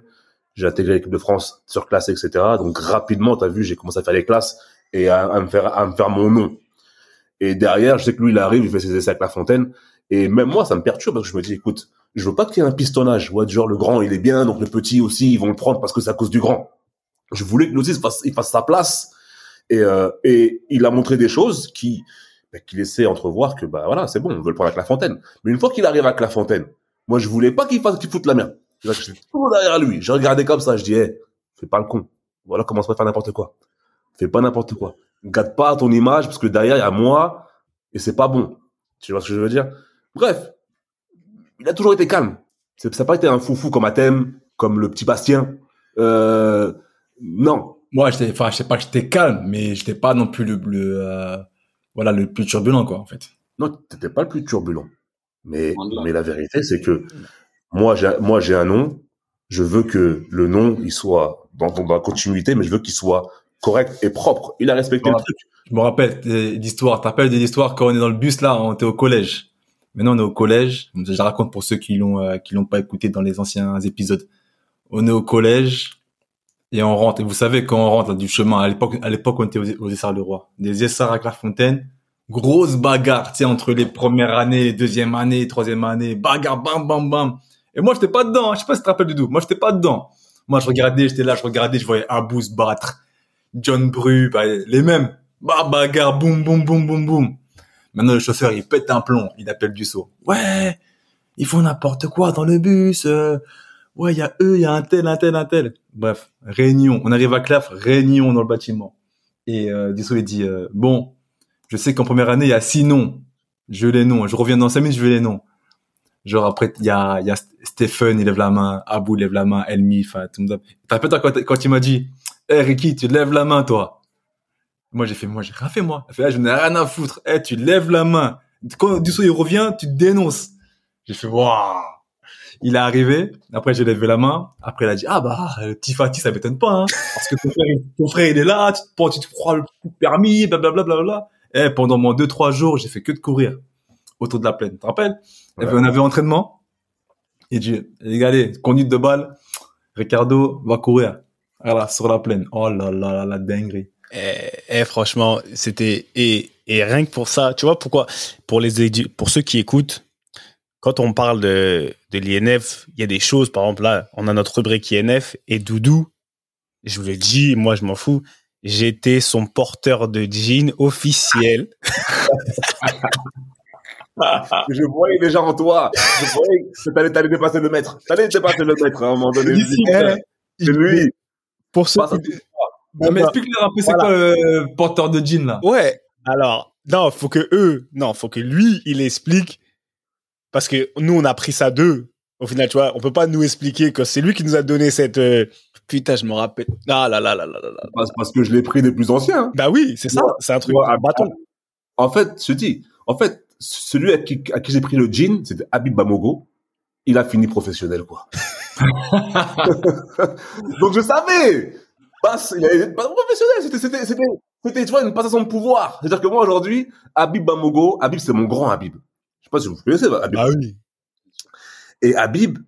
j'ai intégré l'équipe de France sur classe, etc. Donc rapidement, t'as vu, j'ai commencé à faire les classes et à, me faire, à me faire mon nom. Et derrière, je sais que lui, il arrive, il fait ses essais avec La Fontaine, et même moi, ça me perturbe parce que je me dis, écoute, je veux pas qu'il y ait un pistonnage. Ouais, genre le grand, il est bien, donc le petit aussi, ils vont le prendre parce que c'est à cause du grand je voulais que Lozis fasse, il fasse sa place. Et, euh, et il a montré des choses qui, bah, qui laissaient entrevoir que, bah voilà, c'est bon, on veut le prendre avec la fontaine. Mais une fois qu'il arrive avec la fontaine, moi, je voulais pas qu'il fasse, qu'il foute la merde. J'étais tout derrière lui. Je regardais comme ça, je dis, hey, fais pas le con. Voilà, commence pas à faire n'importe quoi. Fais pas n'importe quoi. Gâte pas ton image, parce que derrière, il y a moi, et c'est pas bon. Tu vois ce que je veux dire? Bref. Il a toujours été calme. Ça n'a pas été un foufou comme Athème, comme le petit Bastien. Euh, non. Moi, enfin, je sais pas que j'étais calme, mais j'étais pas non plus le, le euh, voilà, le plus turbulent, quoi, en fait. Non, t'étais pas le plus turbulent. Mais, mais la vérité, c'est que moi, j'ai, moi, j'ai un nom. Je veux que le nom, il soit dans, dans la continuité, mais je veux qu'il soit correct et propre. Il a respecté le truc. Je me rappelle d'histoires. T'appelles des histoires quand on est dans le bus là, on était au collège. Maintenant, on est au collège. Je la raconte pour ceux qui l'ont, euh, qui l'ont pas écouté dans les anciens épisodes. On est au collège et on rentre. Et vous savez, quand on rentre là, du chemin, à l'époque, à l'époque, on était aux, aux Essarts le Roi. Des Essarts à Clairefontaine. Grosse bagarre, tu sais, entre les premières années, deuxième année, troisième année. Bagarre, bam, bam, bam. Et moi, j'étais pas dedans. Hein. Je sais pas si tu te rappelles du tout. Moi, j'étais pas dedans. Moi, je regardais, j'étais là, je regardais, je voyais Abou se battre. John Bru, bah, les mêmes. Bah, bagarre, boum, boum, boum, boum, boum. Maintenant, le chauffeur, il pète un plomb. Il appelle du saut. Ouais, ils font n'importe quoi dans le bus. Euh ouais, il y a eux, il y a un tel, un tel, un tel. Bref, réunion. On arrive à Claf, réunion dans le bâtiment. Et euh, Dissot, il dit, euh, bon, je sais qu'en première année, il y a six noms. Je veux les noms. Je reviens dans cinq minutes, je veux les noms. Genre après, il y a, y a Stephen, il lève la main. Abou lève la main. Elmi, enfin, tout le monde. T'as quand, quand il m'a dit, hey, Ricky, tu lèves la main, toi. Moi, j'ai fait, moi, j'ai rien fait, moi. Fait, ah, je n'ai rien à foutre. Eh, hey, tu lèves la main. Quand Dissot, il revient, tu dénonces. J'ai fait, waouh il est arrivé. Après, j'ai levé la main. Après, il a dit, ah bah, le petit Fatih, ça m'étonne pas, hein, parce que ton frère, ton frère, il est là, tu te, tu te crois le permis, blablabla, bla. Et pendant moins deux, trois jours, j'ai fait que de courir autour de la plaine. Tu te rappelles? Ouais. On avait entraînement. Il dit, les gars, allez, conduite de balle. Ricardo va courir. Voilà, sur la plaine. Oh là là là, la dinguerie. Eh, eh, franchement, c'était et, et rien que pour ça, tu vois pourquoi pour les pour ceux qui écoutent, quand on parle de, de l'INF, il y a des choses, par exemple, là, on a notre rubrique INF et Doudou, je vous le dis, moi, je m'en fous, j'étais son porteur de jean officiel. <laughs> je voyais déjà en toi. Je voyais que t'allais, t'allais dépasser le maître. T'allais dépasser le maître à un moment donné. C'est lui. Pour ceux qui... Non, mais explique-leur un peu, c'est quoi le porteur de jean, là? Ouais. Alors, non, faut que eux, non, faut que lui, il explique parce que nous on a pris ça d'eux. Au final, tu vois, on peut pas nous expliquer que c'est lui qui nous a donné cette euh... putain, je me rappelle. Ah là là là là là. là. Parce, parce que je l'ai pris des plus anciens. Hein. Bah oui, c'est ça, c'est un truc Ouais, un bâton. En fait, je dis, en fait, celui à qui, à qui j'ai pris le jean, c'était Habib Bamogo. Il a fini professionnel, quoi. <laughs> <laughs> Donc je savais. Passe, il a pas professionnel. C'était, c'était, c'était, c'était, tu vois, une passation de pouvoir. C'est-à-dire que moi aujourd'hui, Habib Bamogo, Habib c'est mon grand Habib. Je sais pas si vous connaissez Habib. Ah oui. Et Habib,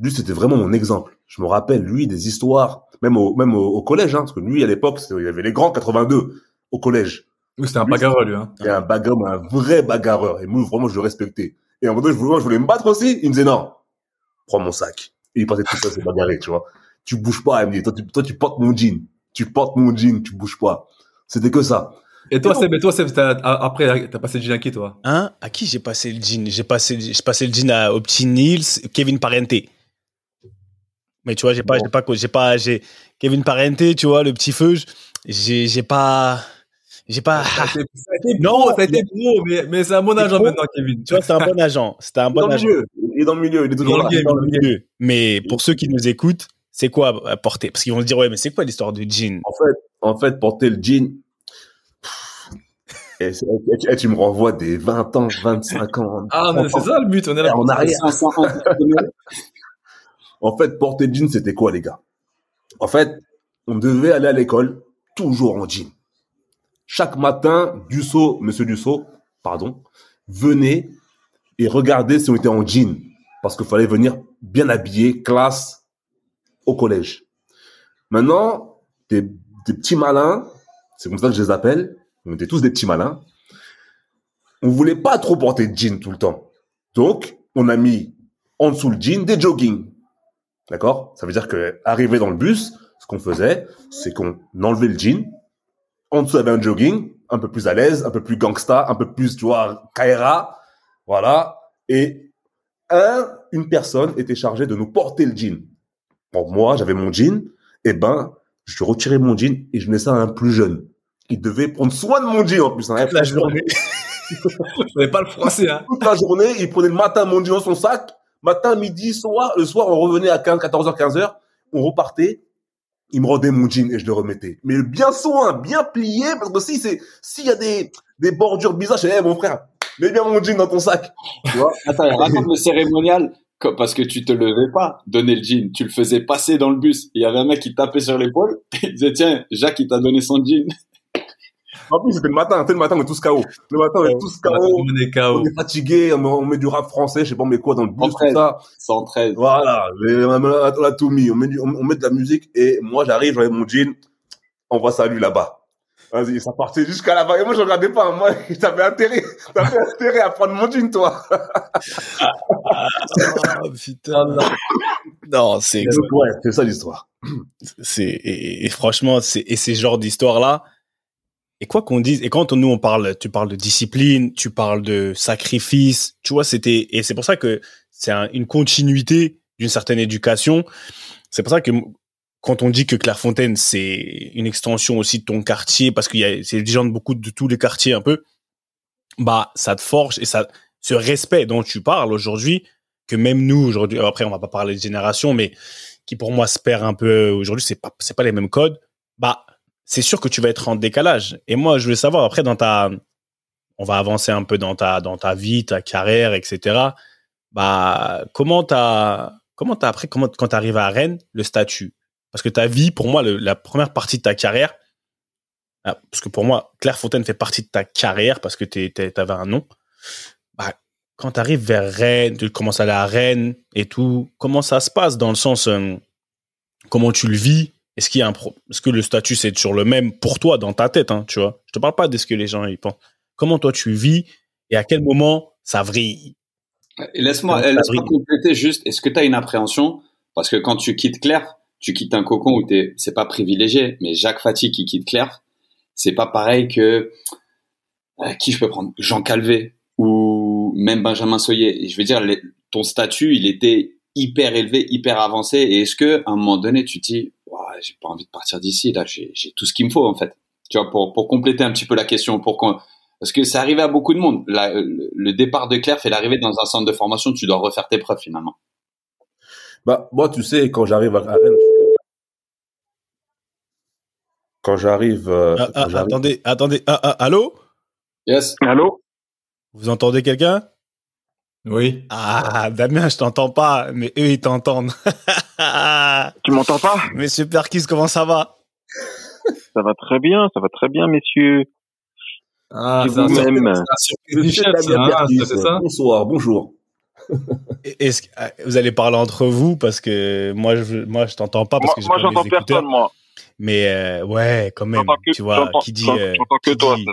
lui, c'était vraiment mon exemple. Je me rappelle, lui, des histoires, même au, même au, au collège, hein, parce que lui, à l'époque, il y avait les grands 82 au collège. Oui, c'était un bagarreur, lui. Hein. Et un bagarreur, un vrai bagarreur. Et moi, vraiment, je le respectais. Et à un moment donné, je voulais, je voulais me battre aussi. Il me disait non, prends mon sac. Et il passait tout ça, c'est bagarré, tu vois. Tu bouges pas, il me dit, toi, tu, toi, tu portes mon jean. Tu portes mon jean, tu bouges pas. C'était que ça. Et toi, Seb, et toi, Seb, t'as- après, t'as passé le jean à qui, toi? Hein? À qui j'ai passé le jean? J'ai passé, j'ai passé le jean à, au petit Nils, Kevin Parente. Mais tu vois, j'ai pas, Bon. j'ai pas, j'ai pas, j'ai Kevin Parente, tu vois, le petit feu, j'ai, j'ai pas, j'ai pas. Ça a été, ça a été Non, pro, ça a été pro, mais, mais c'est un bon C'est agent pro. maintenant, Kevin. Tu vois, c'était un bon agent. C'était un bon agent. mieux. Il est dans le milieu, il est toujours Dans là. le game, Dans le Au milieu. Mais pour ceux qui nous écoutent, c'est quoi porter? Parce qu'ils vont se dire, ouais, mais c'est quoi l'histoire du jean En fait, en fait, porter le jean, et, tu- et tu me renvoies des 20 ans, 25 ans. <laughs> Ah, mais 30 c'est ça le but, on est là. En arrière. 500 ans. <laughs> En fait, porter le jean, c'était quoi, les gars? En fait, on devait aller à l'école toujours en jean. Chaque matin, Dussault, monsieur Dussault, pardon, venait et regardait si on était en jean. Parce qu'il fallait venir bien habillé, classe, au collège. Maintenant, des, des petits malins, c'est comme ça que je les appelle, on était tous des petits malins, on voulait pas trop porter de jean tout le temps. Donc, on a mis en dessous le jean des jogging. D'accord? Ça veut dire que arrivé dans le bus, ce qu'on faisait, c'est qu'on enlevait le jean, en dessous avait un jogging, un peu plus à l'aise, un peu plus gangsta, un peu plus, tu vois, Kaira, voilà. Et un, une personne était chargée de nous porter le jean. Bon, moi, j'avais mon jean, et ben, je retirais mon jean et je laissais à un plus jeune. Il devait prendre soin de mon jean en plus. Hein, La journée. <laughs> Je savais pas le français, hein. toute la journée, il prenait le matin mon jean dans son sac, matin, midi, soir, le soir, on revenait à 15, 14h, 15h, on repartait, il me rendait mon jean et je le remettais. Mais bien soin, bien plié, parce que si c'est, s'il y a des, des bordures bizarres, je dis, Eh, mon frère, mets bien mon jean dans ton sac. Tu vois? Attends, raconte le cérémonial. Parce que tu te levais pas, donner le jean. Tu le faisais passer dans le bus. Il y avait un mec qui tapait sur l'épaule. <laughs> Il disait, tiens, Jacques, il t'a donné son jean. En plus, c'était le matin, c'était le matin, on est tous KO. Le matin, on est tous KO. On est KO. On est fatigué, on met, on met du rap français, je sais pas, on met quoi dans le bus, tout ça. 113. Voilà, on a, tout mis. On met, du- on, on met de la musique et moi j'arrive, j'avais mon jean, on voit ça lui là-bas. Vas-y, ça partait jusqu'à là-bas. Et moi je regardais pas, moi <laughs> t'avais intérêt, t'avais intérêt à prendre mon jean toi. Oh, putain. Non, c'est Donc, ouais, c'est ça l'histoire. c'est et, et franchement c'est et ces genres d'histoires là et quoi qu'on dise et quand on- nous on parle tu parles de discipline tu parles de sacrifice tu vois c'était et c'est pour ça que c'est un- une continuité d'une certaine éducation c'est pour ça que quand on dit que Clairefontaine c'est une extension aussi de ton quartier parce qu'il y a c'est des gens de beaucoup de tous les quartiers un peu bah ça te forge et ça ce respect dont tu parles aujourd'hui que même nous aujourd'hui après on va pas parler de génération mais qui pour moi se perd un peu aujourd'hui, c'est pas c'est pas les mêmes codes. Bah, c'est sûr que tu vas être en décalage. Et moi, je voulais savoir après dans ta, on va avancer un peu dans ta dans ta vie, ta carrière, etc. Bah, comment t'as comment t'as après comment quand t'arrives à Rennes le statut? Parce que ta vie, pour moi, le- la première partie de ta carrière, ah, parce que pour moi, Clairefontaine fait partie de ta carrière parce que t'es- t'avais un nom. Bah, quand tu arrives vers Rennes, tu commences à aller à Rennes et tout, comment ça se passe dans le sens, euh, comment tu le vis? Est-ce qu'il y a un pro Est-ce que le statut c'est toujours le même pour toi dans ta tête, hein, tu vois? Je te parle pas de ce que les gens y pensent. Comment toi tu vis et à quel moment ça vrille? Laisse-moi brille compléter juste. Est-ce que tu as une appréhension? Parce que quand tu quittes Claire, tu quittes un cocon où t'es, c'est pas privilégié, mais Jacques Fati qui quitte Claire, c'est pas pareil que euh, qui je peux prendre? Jean Calvé ou même Benjamin Soyer. Et je veux dire, ton statut, il était hyper élevé, hyper avancé. Et est-ce que à un moment donné, tu te dis, j'ai pas envie de partir d'ici, là, j'ai, tout ce qu'il me faut en fait? Tu vois, pour pour compléter un petit peu la question, pour qu'on parce que c'est arrivé à beaucoup de monde. Le, départ de Claire fait l'arrivée dans un centre de formation, tu dois refaire tes preuves finalement. Bah, moi, tu sais, quand j'arrive à Rennes, quand j'arrive, euh, Ah, ah, quand j'arrive- Attendez, attendez, ah, ah, allô? Yes. Allô? Vous entendez quelqu'un? Oui. Ah, Damien, je t'entends pas, mais eux ils t'entendent. <laughs> Tu m'entends pas? Monsieur Perkis, comment ça va? Ça va très bien, ça va très bien, messieurs. Ah, c'est un un hein, Perkis, c'est ça? Bonsoir, bonjour. Est-ce que euh, vous allez parler entre vous parce que moi je moi je t'entends pas parce Moi, que j'ai moi pas j'entends mes écouteurs. personne, moi. Mais euh, ouais, quand même, que- tu vois, qui dit euh, que qui toi, dit-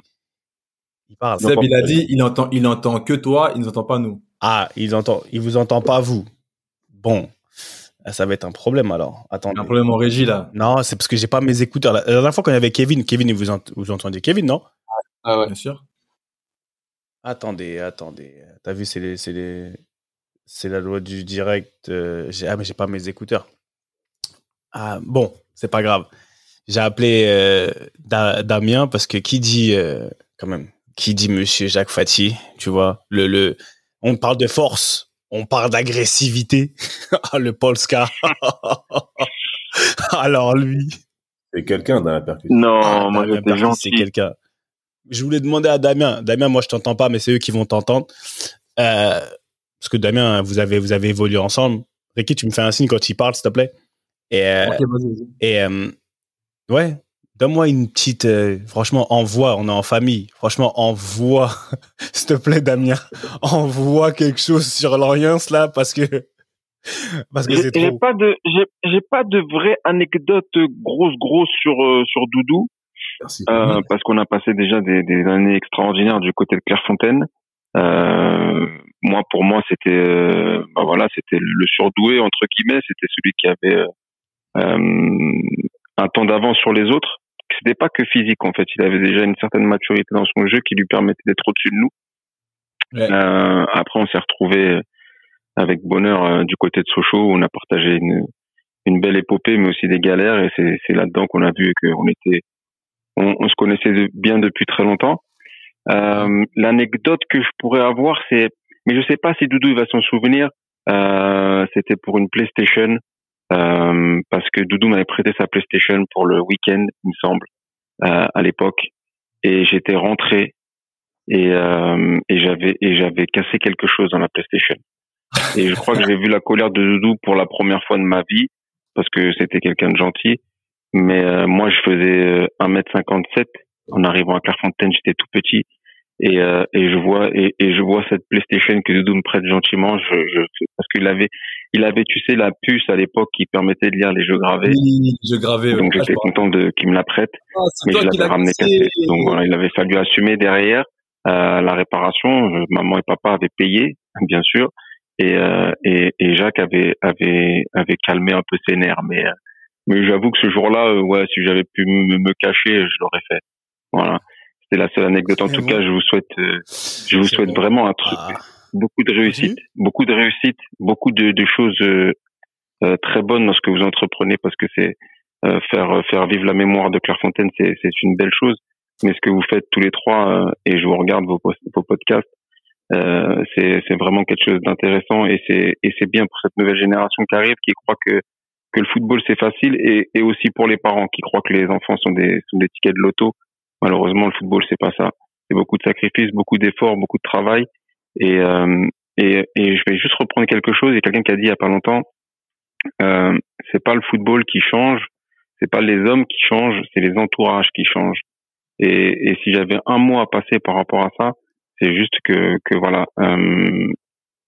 il parle. Seb, il a dit, il entend, il entend que toi, il nous entend pas nous. Ah, il entend, il vous entend pas vous. Bon, Ah, ça va être un problème alors. Il y Attendez. a un problème en régie, là. Non, c'est parce que j'ai pas mes écouteurs. La la dernière fois quand il y avait Kevin, Kevin, vous, ent- vous entendiez Kevin, non? Ah ouais. Bien sûr. Attendez, attendez. T'as vu, c'est les, c'est les, c'est la loi du direct. euh, j'ai- ah, mais j'ai pas mes écouteurs. Ah, bon, c'est pas grave. J'ai appelé euh, Da- Damien parce que qui dit, euh, quand même, qui dit Monsieur Jacques Fati, tu vois, le, le, on parle de force. on parle d'agressivité. <laughs> Ah, le Polska. <laughs> Alors lui. C'est quelqu'un dans la percussion. Non, Ah, moi Damien j'étais gentil. C'est quelqu'un. Je voulais demander à Damien. Damien, moi je t'entends pas, mais c'est eux qui vont t'entendre. Euh, parce que Damien, vous avez vous avez évolué ensemble. Ricky, tu me fais un signe quand il parle, s'il te plaît. Et, euh, Ok, vas-y, vas-y. et euh, ouais, donne-moi une petite. euh, franchement, envoie. On est en famille. Franchement, envoie. <laughs> s'il te plaît, Damien, envoie quelque chose sur l'Orient là, parce que parce que J'ai c'est j'ai trop. pas de, j'ai j'ai pas de vraie anecdote grosse grosse sur euh, sur Doudou Merci. euh, parce qu'on a passé déjà des, des années extraordinaires du côté de Clairefontaine. Euh, moi, pour moi, c'était, euh, bah voilà, c'était le surdoué entre guillemets. C'était celui qui avait euh, euh, un temps d'avance sur les autres. C'était pas que physique en fait. Il avait déjà une certaine maturité dans son jeu qui lui permettait d'être au-dessus de nous. Ouais. Euh, après, on s'est retrouvé avec bonheur euh, du côté de Sochaux. où On a partagé une, une belle épopée, mais aussi des galères. Et c'est, là-dedans qu'on a vu qu'on était, on, on se connaissait bien depuis très longtemps. Euh, l'anecdote que je pourrais avoir, c'est, mais je sais pas si Doudou va s'en souvenir. Euh, c'était pour une PlayStation euh, parce que Doudou m'avait prêté sa PlayStation pour le week-end, il me semble, euh, à l'époque, et j'étais rentré et euh, et j'avais et j'avais cassé quelque chose dans la PlayStation. Et je crois que j'ai vu la colère de Doudou pour la première fois de ma vie parce que c'était quelqu'un de gentil. Mais euh, moi, je faisais euh, 1m57 en arrivant à Clairefontaine, j'étais tout petit et euh, et je vois et, et je vois cette PlayStation que Doudou me prête gentiment. Je, je parce qu'il avait il avait tu sais la puce à l'époque qui permettait de lire les jeux gravés. Oui, je gravais. Donc ouais, j'étais content de qu'il me la prête. Ah, mais je l'avais ramené cassé. cassé. Donc voilà, il avait fallu assumer derrière euh, la réparation. Euh, Maman et papa avaient payé, bien sûr, et euh, et, et Jacques avait avait avait calmé un peu ses nerfs. Mais euh, mais j'avoue que ce jour-là, euh, ouais, si j'avais pu me, me cacher, je l'aurais fait. Voilà, c'était la seule anecdote. En C'est tout bon. cas, je vous souhaite euh, je vous C'est souhaite bon. vraiment un truc, Ah. beaucoup de réussite, beaucoup de réussite, beaucoup de, de choses euh, euh, très bonnes dans ce que vous entreprenez parce que c'est euh, faire faire vivre la mémoire de Clairefontaine, c'est c'est une belle chose. Mais ce que vous faites tous les trois euh, et je vous regarde vos, vos podcasts, euh, c'est c'est vraiment quelque chose d'intéressant et c'est et c'est bien pour cette nouvelle génération qui arrive qui croit que que le football c'est facile et et aussi pour les parents qui croient que les enfants sont des sont des tickets de loto. Malheureusement, le football c'est pas ça. C'est beaucoup de sacrifices, beaucoup d'efforts, beaucoup de travail et euh, et et je vais juste reprendre quelque chose. Il y a quelqu'un qui a dit il y a pas longtemps, euh, c'est pas le football qui change, c'est pas les hommes qui changent, c'est les entourages qui changent. Et, et si j'avais un mot à passer par rapport à ça, c'est juste que, que voilà, euh,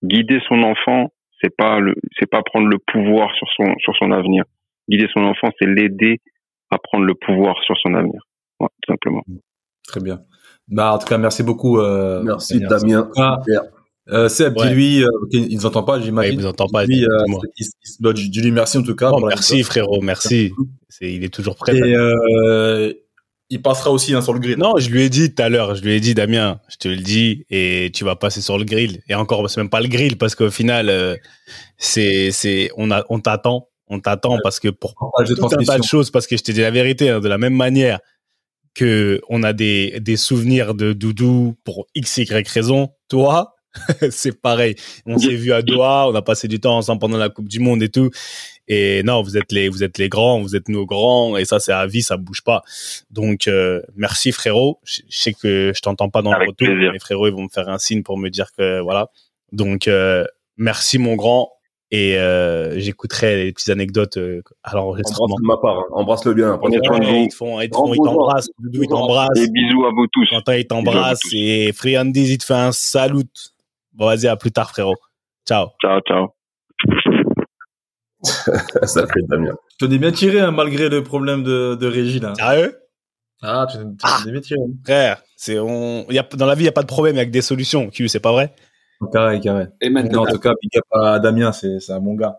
guider son enfant, c'est pas le, c'est pas prendre le pouvoir sur son sur son avenir. Guider son enfant, c'est l'aider à prendre le pouvoir sur son avenir, Ouais, tout simplement. Très bien. Bah, en tout cas, merci beaucoup. Euh, Merci Damien. Euh, Seb, Ouais. dis-lui, euh, il nous entend pas, Ouais, j'imagine. il vous entend pas. Dis-lui, euh, dis-lui merci en tout cas. Oh, pour merci frérot, merci. C'est, il est toujours prêt. Et euh, il passera aussi hein, sur le grid. Non, je lui ai dit tout à l'heure, je lui ai dit Damien, je te le dis et tu vas passer sur le grill. Et encore, c'est même pas le grill parce qu'au final, euh, c'est c'est on a on t'attend, on t'attend parce que pour Partage de tout un tas transmission. de choses parce que je te dis la vérité hein, de la même manière que on a des des souvenirs de Doudou pour x y raison. Toi, <laughs> c'est pareil. On s'est vu à Doha, on a passé du temps ensemble pendant la Coupe du Monde et tout. Et non, vous êtes les, vous êtes les grands, vous êtes nos grands, et ça c'est à vie, ça bouge pas. Donc euh, merci frérot. Je, je sais que je t'entends pas dans le retour, plaisir. mais frérot ils vont me faire un signe pour me dire que voilà. Donc euh, merci mon grand, et euh, j'écouterai les petites anecdotes euh, à l'enregistrement. Embrasse de ma part. hein. Embrasse-le bien. Ouais, ils te font, ils te ils t'embrassent, Doudou il t'embrasse. Et bisous à vous tous. Quentin, il t'embrasse et Friandise, il te fait un salut. Bon, vas-y, à plus tard, frérot. Ciao. Ciao, ciao. <laughs> Ça fait Damien. Tu t'en es bien tiré hein, malgré le problème de, de régie là. Sérieux? Ah, tu t'en tu es bien tiré. Frère, c'est, on, y a, dans la vie, il n'y a pas de problème avec des solutions. Q, c'est pas vrai? Carré, carré. Et maintenant, en tout cas, big up à Damien, c'est un bon gars.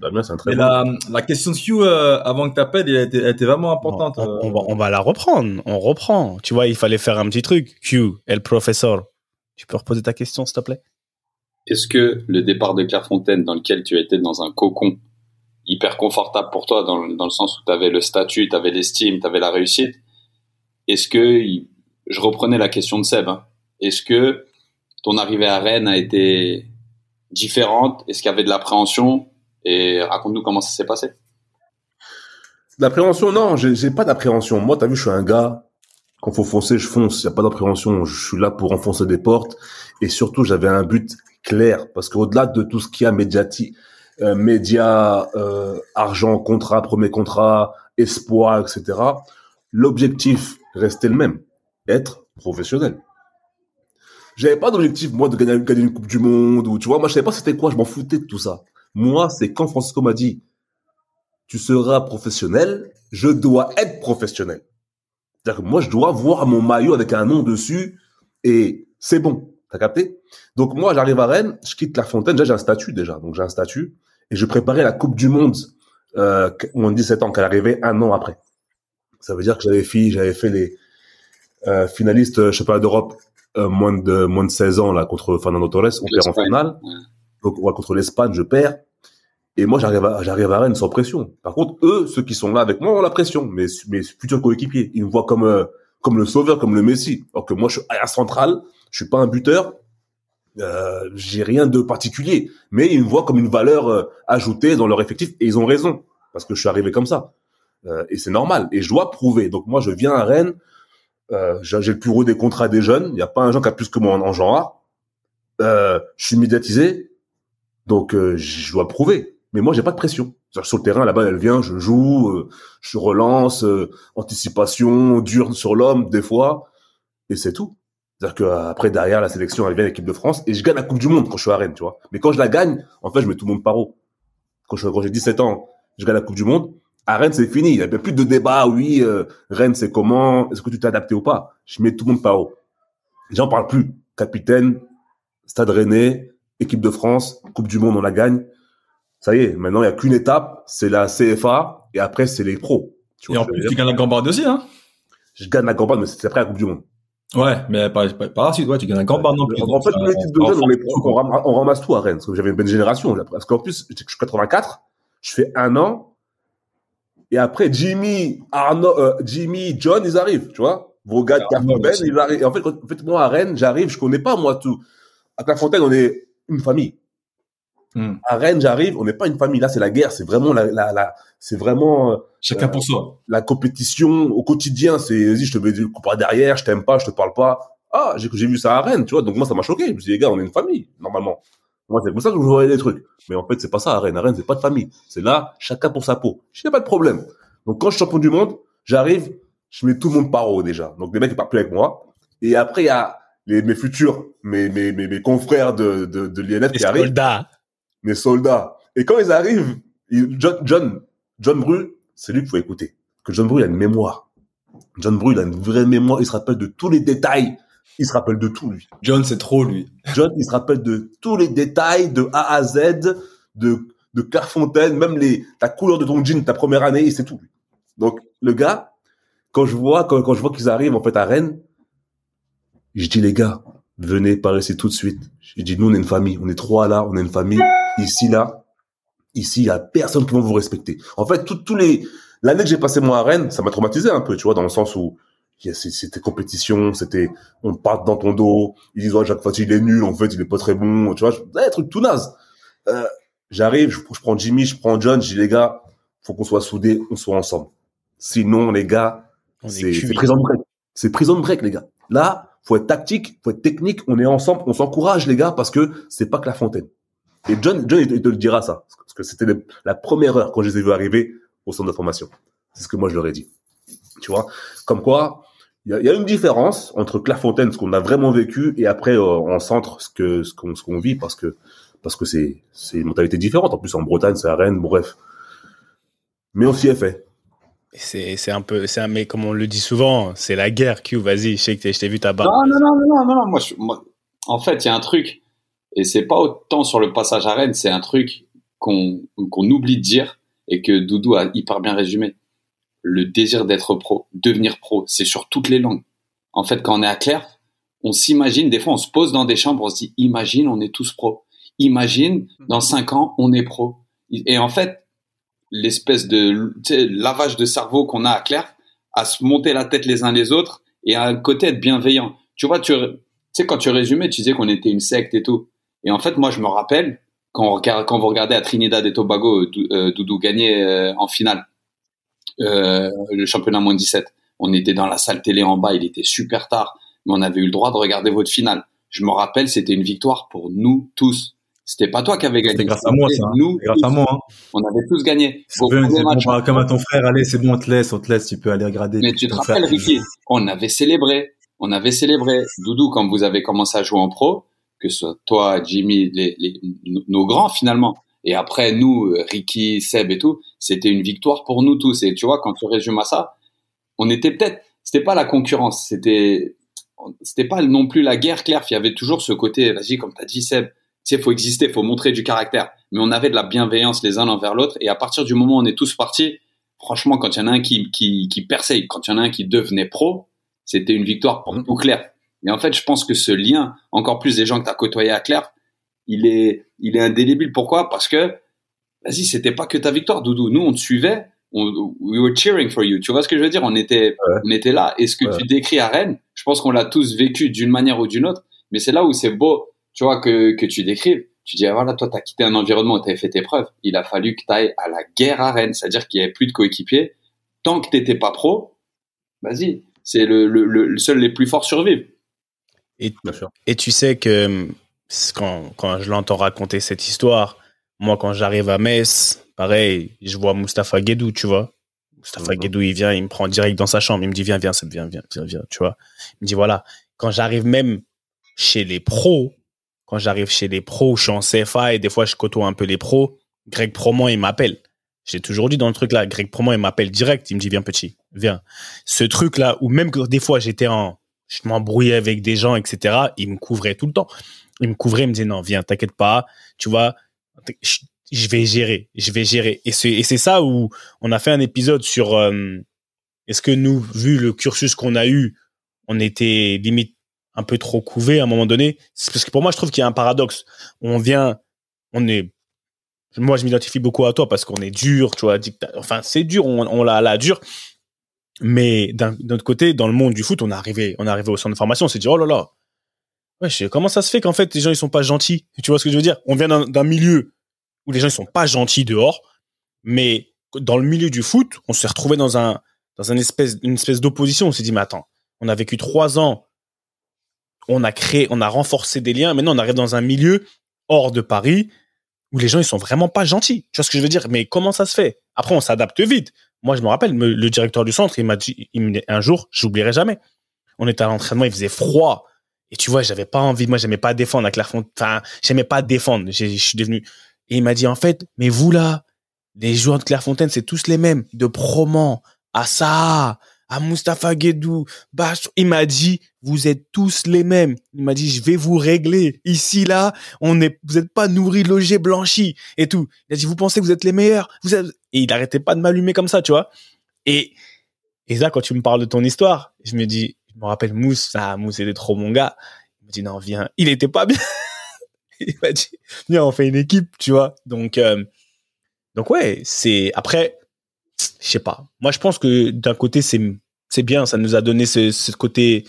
Damien, c'est un très bon. la, la question de Q, euh, avant que elle était, elle était vraiment importante. on, euh. on va, on va la reprendre. On reprend. Tu vois, il fallait faire un petit truc. Q, et le professeur. Tu peux reposer ta question, s'il te plaît? est-ce que le départ de Clairefontaine, dans lequel tu étais dans un cocon hyper confortable pour toi, dans, le- dans le sens où tu avais le statut, tu avais l'estime, tu avais la réussite, est-ce que, je reprenais la question de Seb, hein, est-ce que ton arrivée à Rennes a été différentes Est-ce qu'il y avait de l'appréhension? Et raconte-nous comment ça s'est passé. L'appréhension, non, j'ai pas d'appréhension. Moi, t'as vu, je suis un gars. Quand faut foncer, je fonce. Y a pas d'appréhension. Je suis là pour enfoncer des portes. Et surtout, j'avais un but clair parce qu'au-delà de tout ce qu'il y a médiatique, euh, euh, argent, contrat, premier contrat, espoir, etc. L'objectif restait le même être professionnel. J'avais pas d'objectif moi de gagner, une coupe du monde ou tu vois, moi je savais pas c'était quoi, je m'en foutais de tout ça. Moi, c'est quand Francisco m'a dit tu seras professionnel, je dois être professionnel. C'est-à-dire que moi, je dois voir mon maillot avec un nom dessus et c'est bon. T'as capté? Donc moi, j'arrive à Rennes, je quitte la Fontaine. Déjà, j'ai un statut déjà, donc j'ai un statut et je préparais la Coupe du Monde euh, de 17 ans, qu'elle arrivait un an après. Ça veut dire que j'avais fait, j'avais fait les euh, finalistes, euh, pas, d'Europe euh, moins de moins de 16 ans là contre Fernando Torres, on perd en finale. ouais. Donc ouais, contre l'Espagne, je perds. Et moi, j'arrive à, j'arrive à Rennes sans pression. Par contre, eux, ceux qui sont là avec moi, ont la pression. Mes, mes futurs coéquipiers, ils me voient comme, euh, comme le sauveur, comme le Messi. Alors que moi, je suis à la centrale, je suis pas un buteur, euh, j'ai rien de particulier. Mais ils me voient comme une valeur ajoutée dans leur effectif. Et ils ont raison. Parce que je suis arrivé comme ça. Et c'est normal. Et je dois prouver. Donc moi, je viens à Rennes, euh, j'ai le plus gros des contrats des jeunes. Il n'y a pas un jeune qui a plus que moi en, en genre A. Euh, je suis médiatisé. Donc euh, je dois prouver. Mais moi, j'ai pas de pression. Sur le terrain, là-bas, elle vient, je joue, euh, je relance, euh, anticipation, dur sur l'homme, des fois, et c'est tout. C'est-à-dire que euh, derrière, la sélection, elle vient l'équipe de France, et je gagne la Coupe du Monde quand je suis à Rennes, tu vois. Mais quand je la gagne, en fait, je mets tout le monde paro. Quand j'ai 17 ans, je gagne la Coupe du Monde. À Rennes, c'est fini. Il n'y a plus de débat. Oui, euh, Rennes, c'est comment? Est-ce que tu t'es adapté ou pas? Je mets tout le monde paro. Les gens parlent plus. Capitaine, Stade Rennais, équipe de France, Coupe du Monde, on la gagne. Ça y est, maintenant, il n'y a qu'une étape, c'est la CFA, et après, c'est les pros. Tu Et en plus, tu gagnes la Gambard aussi, hein? Je gagne la campagne, mais c'est après la Coupe du Monde. Ouais, mais par, par, par la suite, ouais, tu gagnes la Gambard non plus. En fait, Donc, tous les titres de jeunes, on, les, ramasse, on ramasse tout à Rennes, parce que j'avais une bonne génération. Parce qu'en plus, je suis 84, je fais un an, et après, Jimmy, Arnaud, euh, Jimmy, John, ils arrivent, tu vois. Vos gars de Carpentben, aussi. ils arrivent. En fait, quand- en fait, moi, à Rennes, j'arrive, je connais pas, moi, tout. À Clairefontaine, on est une famille. Hmm. À Rennes, j'arrive, on n'est pas une famille. Là, c'est la guerre, c'est vraiment la, la, la c'est vraiment, euh, Chacun pour soi. la compétition au quotidien, c'est vas-y, je te mets du coup par derrière, je t'aime pas, je te parle pas. Ah, j'ai vu ça à Rennes, tu vois. Donc moi ça m'a choqué. Je me suis dit les gars, on est une famille normalement. Moi c'est comme ça que je voyais les trucs. Mais en fait, c'est pas ça à Rennes. À Rennes, c'est pas de famille. C'est là chacun pour sa peau. Je n'ai pas de problème. Donc quand je suis champion du monde, j'arrive, je mets tout le monde par haut déjà. Donc les mecs ils partent plus avec moi. Et après il y a les, mes futurs, mes, mes, mes, mes confrères de, de, de l'INF qui arrivent soldats. mes soldats. Et quand ils arrivent, ils- John, John, John Bru, c'est lui qu'il faut écouter. Que John Bru, il a une mémoire. John Bru, il a une vraie mémoire. Il se rappelle de tous les détails. Il se rappelle de tout, lui. John, c'est trop, lui. John, il se rappelle de tous les détails de A à Z, de, de Clairefontaine, même les, ta couleur de ton jean, ta première année, il sait tout, lui. Donc, le gars, quand je vois, quand, quand je vois qu'ils arrivent, en fait, à Rennes, je dis, les gars, venez par ici tout de suite. Je dis, nous, on est une famille. On est trois là, on est une famille. Ici, là. Ici, il y a personne qui va vous respecter. En fait, tous les, l'année que j'ai passé moi à Rennes, ça m'a traumatisé un peu, tu vois, dans le sens où c'était compétition, c'était, on parle dans ton dos, ils disent, ouais, Jacques Fati, il est nul, en fait, il est pas très bon, tu vois, je- ouais, truc tout naze. Euh, j'arrive, je, je prends Jimmy, je prends John, je dis, les gars, faut qu'on soit soudés, on soit ensemble. Sinon, les gars, c'est prison break. C'est prison break, les gars. Là, faut être tactique, faut être technique. On est ensemble, on s'encourage, les gars, parce que c'est pas que la fontaine. Et John, John, il te, il te le dira ça, parce que c'était la première heure quand je les ai vus arriver au centre de formation. C'est ce que moi je leur ai dit. Tu vois, comme quoi, il y a, il y a une différence entre Clairefontaine, ce qu'on a vraiment vécu, et après euh, en centre, ce que ce qu'on ce qu'on vit, parce que parce que c'est c'est une mentalité différente. En plus, en Bretagne, c'est à Rennes, bref. Mais on s'y est fait. C'est, c'est un peu, c'est un, mais comme on le dit souvent, c'est la guerre, Q, vas-y, je sais que t'es- je t'ai vu ta barbe. Non, non, non, non, non, non, non, moi, je- moi, en fait, il y a un truc, et c'est pas autant sur le passage à Rennes, c'est un truc qu'on qu'on oublie de dire et que Doudou a hyper bien résumé. Le désir d'être pro, devenir pro, c'est sur toutes les langues. En fait, quand on est à Claire, on s'imagine, des fois, on se pose dans des chambres, on se dit, imagine, on est tous pro. Imagine, dans cinq ans, on est pro. Et en fait, l'espèce de lavage de cerveau qu'on a à Claire, à se monter la tête les uns les autres et à un côté être bienveillant. Tu vois, tu sais, quand tu résumais, tu disais qu'on était une secte et tout. Et en fait, moi, je me rappelle, quand, on regarde, quand vous regardez à Trinidad et Tobago, euh, Doudou gagner euh, en finale euh, le championnat moins 17. On était dans la salle télé en bas, il était super tard, mais on avait eu le droit de regarder votre finale. Je me rappelle, c'était une victoire pour nous tous. C'était pas toi qui avais gagné. C'était grâce à moi, ça. Nous, grâce à moi. Hein. On avait tous gagné. Bon, bah, comme à ton frère, allez, c'est bon, on te laisse, on te laisse, tu peux aller regarder. Mais tu te rappelles, Ricky, on avait célébré, on avait célébré. Doudou, quand vous avez commencé à jouer en pro, que ce soit toi, Jimmy, les, les, nos grands finalement, et après nous, Ricky, Seb et tout, c'était une victoire pour nous tous. Et tu vois, quand tu résumes à ça, on était peut-être, c'était pas la concurrence, c'était, c'était pas non plus la guerre claire. Il y avait toujours ce côté, vas-y, comme t'as dit Seb, tu sais, faut exister, faut montrer du caractère. Mais on avait de la bienveillance les uns envers l'autre. Et à partir du moment où on est tous partis, franchement, quand il y en a un qui, qui, qui perçait, quand il y en a un qui devenait pro, c'était une victoire pour tout clair. Et en fait, je pense que ce lien, encore plus des gens que tu as côtoyés à Claire, il est, il est indélébile. Pourquoi? Parce que, vas-y, c'était pas que ta victoire, Doudou. Nous, on te suivait, on, we were cheering for you. Tu vois ce que je veux dire? On était, on était là. Et ce que tu décris à Rennes, je pense qu'on l'a tous vécu d'une manière ou d'une autre. Mais c'est là où c'est beau tu vois, que, que tu décrives. Tu dis, ah, voilà, toi, tu as quitté un environnement où tu fait tes preuves. Il a fallu que tu ailles à la guerre à Rennes, c'est-à-dire qu'il n'y avait plus de coéquipiers. Tant que tu n'étais pas pro, vas-y, c'est le, le, le, seul les plus forts survivent. Et, et tu sais que quand, quand je l'entends raconter cette histoire, moi, quand j'arrive à Metz, pareil, je vois Mustapha Guédou, tu vois. Mustapha. Guédou, il vient, il me prend direct dans sa chambre. Il me dit, viens, viens, viens, viens, viens, viens, tu vois. Il me dit, voilà, quand j'arrive même chez les pros, quand j'arrive chez les pros, je suis en CFA et des fois je côtoie un peu les pros. Greg Promont, il m'appelle. J'ai toujours dit dans le truc là, Greg Promont, il m'appelle direct. Il me dit, viens petit, viens. Ce truc là, où même que des fois j'étais en, je m'embrouillais avec des gens, etc., il me couvrait tout le temps. Il me couvrait, il me disait, non, viens, t'inquiète pas, tu vois, je, vais gérer, je vais gérer. Et c'est, ça où on a fait un épisode sur, euh, est-ce que nous, vu le cursus qu'on a eu, on était limite un peu trop couvé à un moment donné? Parce que pour moi, je trouve qu'il y a un paradoxe. On vient, on est, moi, je m'identifie beaucoup à toi parce qu'on est dur, tu vois, enfin, c'est dur, on, on l'a, la dur. Mais d'un autre côté, dans le monde du foot, on est arrivé, on est arrivé au centre de formation, on s'est dit, oh là là, comment ça se fait qu'en fait, les gens, ils sont pas gentils? Tu vois ce que je veux dire? On vient d'un milieu où les gens, ils sont pas gentils dehors, mais dans le milieu du foot, on s'est retrouvé dans un, une espèce, d'opposition. On s'est dit, mais attends, on a vécu trois ans on a créé, on a renforcé des liens. Maintenant, on arrive dans un milieu hors de Paris où les gens ils sont vraiment pas gentils. Tu vois ce que je veux dire? Mais comment ça se fait? Après, on s'adapte vite. Moi, je me rappelle, le directeur du centre, il m'a dit, un jour, j'oublierai jamais. On était à l'entraînement, il faisait froid. Et tu vois, j'avais pas envie, moi, j'aimais pas défendre à Clairefontaine. Enfin, j'aimais pas défendre. Je suis devenu. Et il m'a dit, en fait, mais vous là, les joueurs de Clairefontaine, c'est tous les mêmes. De Proman à ça, à Mustapha Guedou, il m'a dit, vous êtes tous les mêmes. Il m'a dit, je vais vous régler. Ici, là, on est, vous n'êtes pas nourris, logés, blanchis et tout. Il a dit, vous pensez que vous êtes les meilleurs? Vous Et il n'arrêtait pas de m'allumer comme ça, tu vois. Et, et là, quand tu me parles de ton histoire, je me dis, je me rappelle Mousse, ah, Mousse était trop mon gars. Il me dit, non, viens. Il était pas bien. <laughs> il m'a dit, viens, on fait une équipe, tu vois. Donc, euh, donc ouais, c'est, après, je sais pas. Moi, je pense que d'un côté, c'est bien. Ça nous a donné ce, côté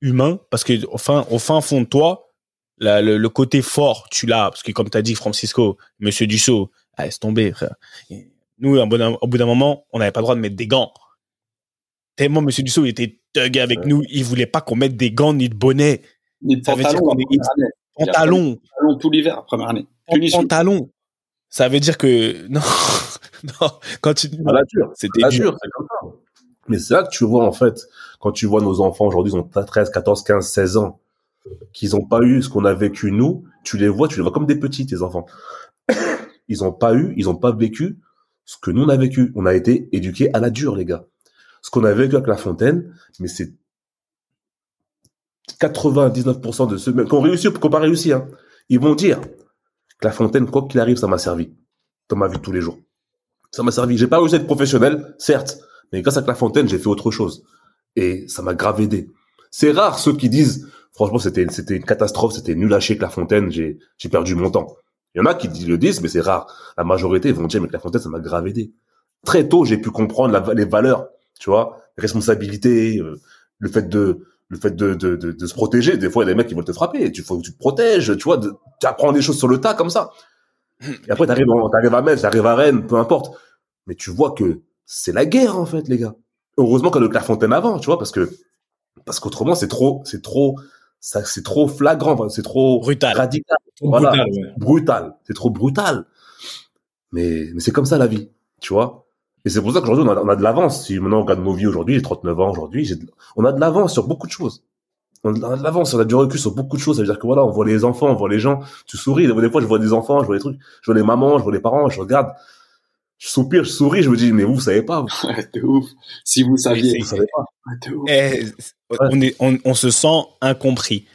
humain parce que au fin, au fin fond de toi, le, côté fort, tu l'as parce que comme tu as dit, Francisco, Monsieur Dussault, ah, laisse tomber, frère. Nous, au bout d'un moment, on n'avait pas le droit de mettre des gants. Tellement Monsieur Dussault était thug avec nous, il voulait pas qu'on mette des gants ni de bonnet. Ni de pantalon. Pantalon. Pantalon tout l'hiver, première année. Pantalon. Ça veut dire que <laughs> non, non. Quand tu à la dure, c'était dur. c'est comme ça. Mais c'est là que tu vois en fait, quand tu vois nos enfants aujourd'hui, ils ont 13, 14, 15, 16 ans, qu'ils n'ont pas eu ce qu'on a vécu nous, tu les vois, tu les vois comme des petits, tes enfants. <coughs> Ils n'ont pas eu, ils n'ont pas vécu ce que nous on a vécu. On a été éduqués à la dure, les gars. Ce qu'on a vécu avec la fontaine, mais c'est 99% de ceux qui ont réussi ou qui n'ont pas réussi, hein, ils vont dire la fontaine, quoi qu'il arrive, ça m'a servi dans ma vie de tous les jours. Ça m'a servi. J'ai pas réussi à être professionnel, certes, mais grâce à la fontaine, j'ai fait autre chose. Et ça m'a grave aidé. C'est rare ceux qui disent, franchement, c'était, une catastrophe, c'était nul à chier que la fontaine, j'ai, j'ai perdu mon temps. Il y en a qui le disent, mais c'est rare. La majorité vont dire, mais la fontaine, ça m'a grave aidé. Très tôt, j'ai pu comprendre les valeurs, tu vois, responsabilité, euh, le fait de, le fait de, de, de, se protéger. Des fois, il y a des mecs qui veulent te frapper. Tu faut que tu te protèges, tu vois, tu apprends des choses sur le tas comme ça. Et après, t'arrives, t'arrives à Metz, t'arrives à Rennes, peu importe. Mais tu vois que c'est la guerre, en fait, les gars. Heureusement qu'on a le Clairefontaine avant, tu vois, parce que, parce qu'autrement, c'est trop, c'est trop, ça, c'est trop flagrant, c'est trop Brutal. radical, Voilà. brutal, ouais. brutal. C'est trop brutal. Mais, mais c'est comme ça, la vie, tu vois. Et c'est pour ça qu'aujourd'hui, on a, on a de l'avance. Si maintenant on regarde nos vies aujourd'hui, j'ai 39 ans aujourd'hui, j'ai de- on a de l'avance sur beaucoup de choses. On a de l'avance, on a du recul sur beaucoup de choses. Ça veut dire que voilà, on voit les enfants, on voit les gens, tu souris. Des fois, je vois des enfants, je vois des trucs, je vois les mamans, je vois les parents, je regarde, je soupire, je souris, je me dis, mais vous, vous savez pas, vous, de ouf. Si vous saviez. vous savez pas. Ouais, de ouf. Eh, on, est, on, on se sent incompris.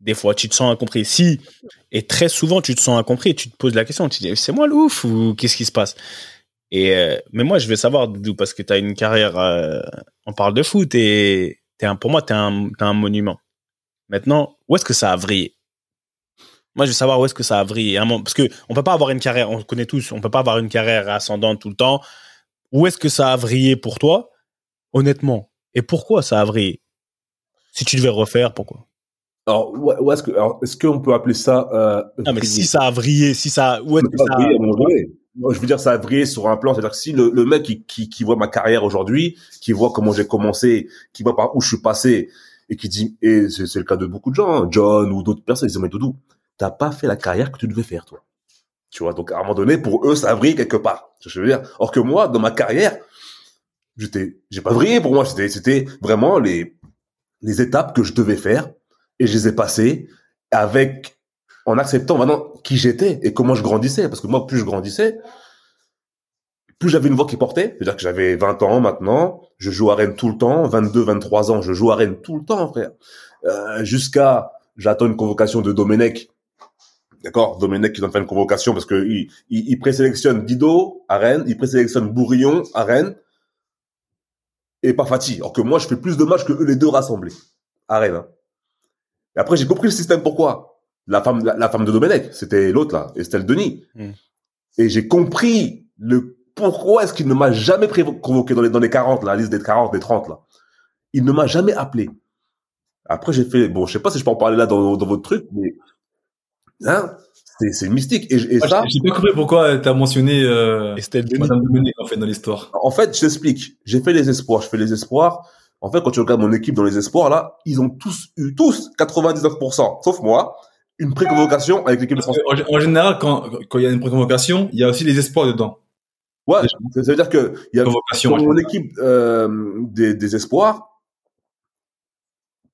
Des fois, tu te sens incompris. Si, et très souvent, tu te sens incompris et tu te poses la question. Tu te dis, c'est moi le ouf ou qu'est-ce qui se passe? Et, euh, Mais moi, je veux savoir, Doudou, parce que tu as une carrière, euh, on parle de foot et t'es un, pour moi, tu es un, monument. Maintenant, où est-ce que ça a vrillé? Moi, je veux savoir où est-ce que ça a vrillé. Parce que on peut pas avoir une carrière, on le connaît tous, on peut pas avoir une carrière ascendante tout le temps. Où est-ce que ça a vrillé pour toi, honnêtement. Et pourquoi ça a vrillé? Si tu devais refaire, pourquoi? Alors, où, est-ce que, alors, est-ce qu'on peut appeler ça, euh, Non, mais si ça a vrillé, si ça, où est-ce que ça a brillé je veux dire, ça a brillé sur un plan. C'est-à-dire que si le, le mec qui, qui, qui voit ma carrière aujourd'hui, qui voit comment j'ai commencé, qui voit par où je suis passé, et qui dit, et c'est le cas de beaucoup de gens, hein, John ou d'autres personnes, ils disent, mais Doudou, t'as pas fait la carrière que tu devais faire, toi. Tu vois, donc à un moment donné, pour eux, ça a brillé quelque part. Je veux dire? Or que moi, dans ma carrière, j'étais, j'ai pas brillé pour moi. C'était, c'était vraiment les, les étapes que je devais faire, et je les ai passées avec en acceptant maintenant qui j'étais et comment je grandissais. Parce que moi, plus je grandissais, plus j'avais une voix qui portait. C'est-à-dire que j'avais 20 ans maintenant, je joue à Rennes tout le temps, 22, 23 ans, je joue à Rennes tout le temps, frère. Euh, Jusqu'à, j'attends une convocation de Domenech. D'accord? Domenech qui doit faire une convocation parce que il, il, il présélectionne Dido à Rennes, il présélectionne Bourillon à Rennes et pas Fatih. Alors que moi, je fais plus de matchs que eux les deux rassemblés à Rennes. hein. Et après, j'ai compris le système pourquoi? La femme, la, la femme de Domenech, c'était l'autre là, Estelle Denis. Mm. Et j'ai compris le pourquoi est-ce qu'il ne m'a jamais convoqué dans les, dans les 40, là, la liste des 40, des 30 là. Il ne m'a jamais appelé. Après, j'ai fait, bon, je sais pas si je peux en parler là dans, dans votre truc, mais, hein, c'est, c'est mystique. Et, et ça, J'ai pas compris pourquoi t'as mentionné euh, Estelle Denis. Madame Domenech en fait dans l'histoire. En fait, je t'explique. J'ai fait les espoirs. Je fais les espoirs. En fait, quand tu regardes mon équipe dans les espoirs, là, ils ont tous eu, tous, 99%, sauf moi, une pré-convocation avec l'équipe de France. En, en général, quand quand il y a une préconvocation, il y a aussi les espoirs dedans. Ouais, ça veut dire que il y a, dans mon équipe euh, des, des espoirs,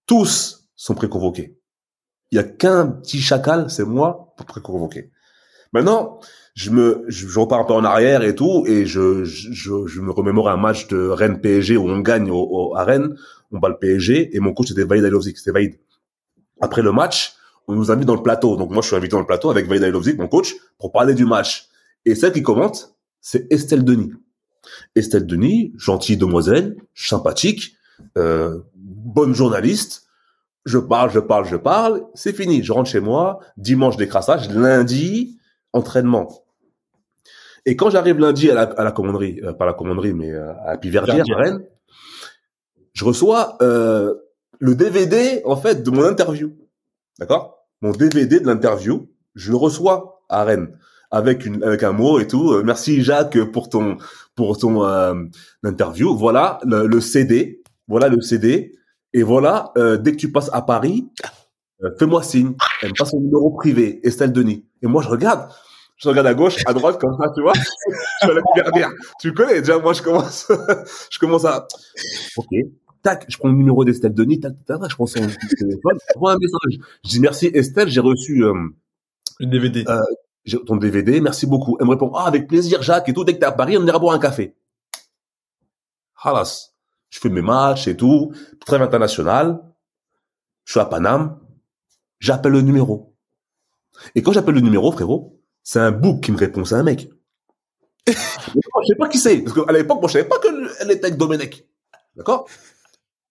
tous sont pré-convoqués. Il y a qu'un petit chacal, c'est moi, pour pré-convoquer. Maintenant, je me, je, je repars un peu en arrière et tout, et je, je, je, me remémore un match de Rennes PSG où on gagne au, au- à Rennes, on bat le PSG, et mon coach c'était Vaïd Alilovzik, c'était Vaïd. Après le match, on nous invite dans le plateau, donc moi je suis invité dans le plateau avec Vaïd Alilovzik, mon coach, pour parler du match. Et celle qui commente, c'est Estelle Denis. Estelle Denis, gentille demoiselle, sympathique, euh, bonne journaliste. Je parle, je parle, je parle. C'est fini. Je rentre chez moi. Dimanche décrassage. Lundi entraînement. Et quand j'arrive lundi à la, à la commanderie, euh, pas la commanderie, mais euh, à Piverdière, Verdière. à Rennes, je reçois euh, le DVD en fait de mon interview. D'accord? Mon DVD de l'interview, je le reçois à Rennes avec une avec un mot et tout. Euh, merci Jacques pour ton pour ton euh, interview. Voilà le, CD. Voilà le CD. Et voilà, euh, dès que tu passes à Paris, fais-moi signe. Elle me passe son numéro privé, Estelle Denis. Et moi, je regarde. Je regarde à gauche, à droite, comme ça, tu vois. <laughs> je suis à la. Tu connais, déjà, moi, je commence, <laughs> je commence à, ok. Tac, je prends le numéro d'Estelle Denis, tac, tac, tac, je prends son <laughs> téléphone, je envoie un message. Je dis merci Estelle, j'ai reçu, euh, Le DVD. Euh, ton DVD, merci beaucoup. Elle me répond, ah, avec plaisir, Jacques, et tout, dès que t'es à Paris, on ira boire un café. Halas. Je fais mes matchs et tout, trêve international. Je suis à Paname. J'appelle le numéro. Et quand j'appelle le numéro, frérot, c'est un bouc qui me répond, c'est un mec. <laughs> je sais pas qui c'est, parce qu'à l'époque, moi, je savais pas qu'elle était avec Domenech. D'accord?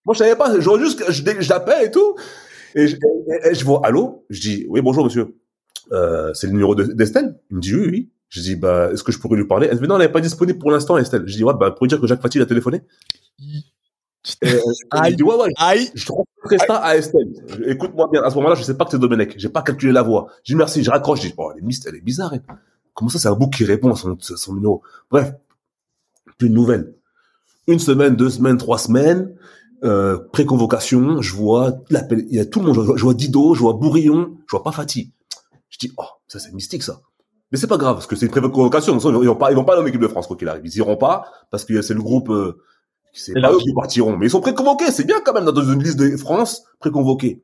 Moi, je savais pas, je vois juste que je, je l'appelle et tout. Et je, et- et je vois, allô? Je dis, oui, bonjour, monsieur. Euh, c'est le numéro de- d'Estelle? Il me dit, oui, oui. Je dis, bah, est-ce que je pourrais lui parler? Elle me dit, non, elle n'est pas disponible pour l'instant, Estelle. Je dis, ouais, bah, pour dire que Jacques Fatih a téléphoné. Et, euh, elle dit, ouais, ouais, Aïe. je transmettrai ça à Estelle. Écoute-moi bien, à ce moment-là, je sais pas que c'est Domenech. J'ai pas calculé la voix. Je dis merci, je raccroche. Je dis, oh, elle est, elle est bizarre. Comment ça, c'est un bouc qui répond à son, son numéro? Bref, plus de nouvelles. Une semaine, deux semaines, trois semaines, euh, pré-convocation, je vois l'appel, il y a tout le monde, je vois, je vois Dido, je vois Bourillon, je vois pas Fatih. Je dis, oh, ça c'est mystique ça. Mais c'est pas grave, parce que c'est une pré-convocation, ils vont pas, ils vont pas aller en équipe de France, quoi qu'il arrive. Ils iront pas, parce que c'est le groupe, euh, c'est pas eux qui partiront. Mais ils sont pré-convoqués, c'est bien quand même, dans une liste de France, pré-convoqués.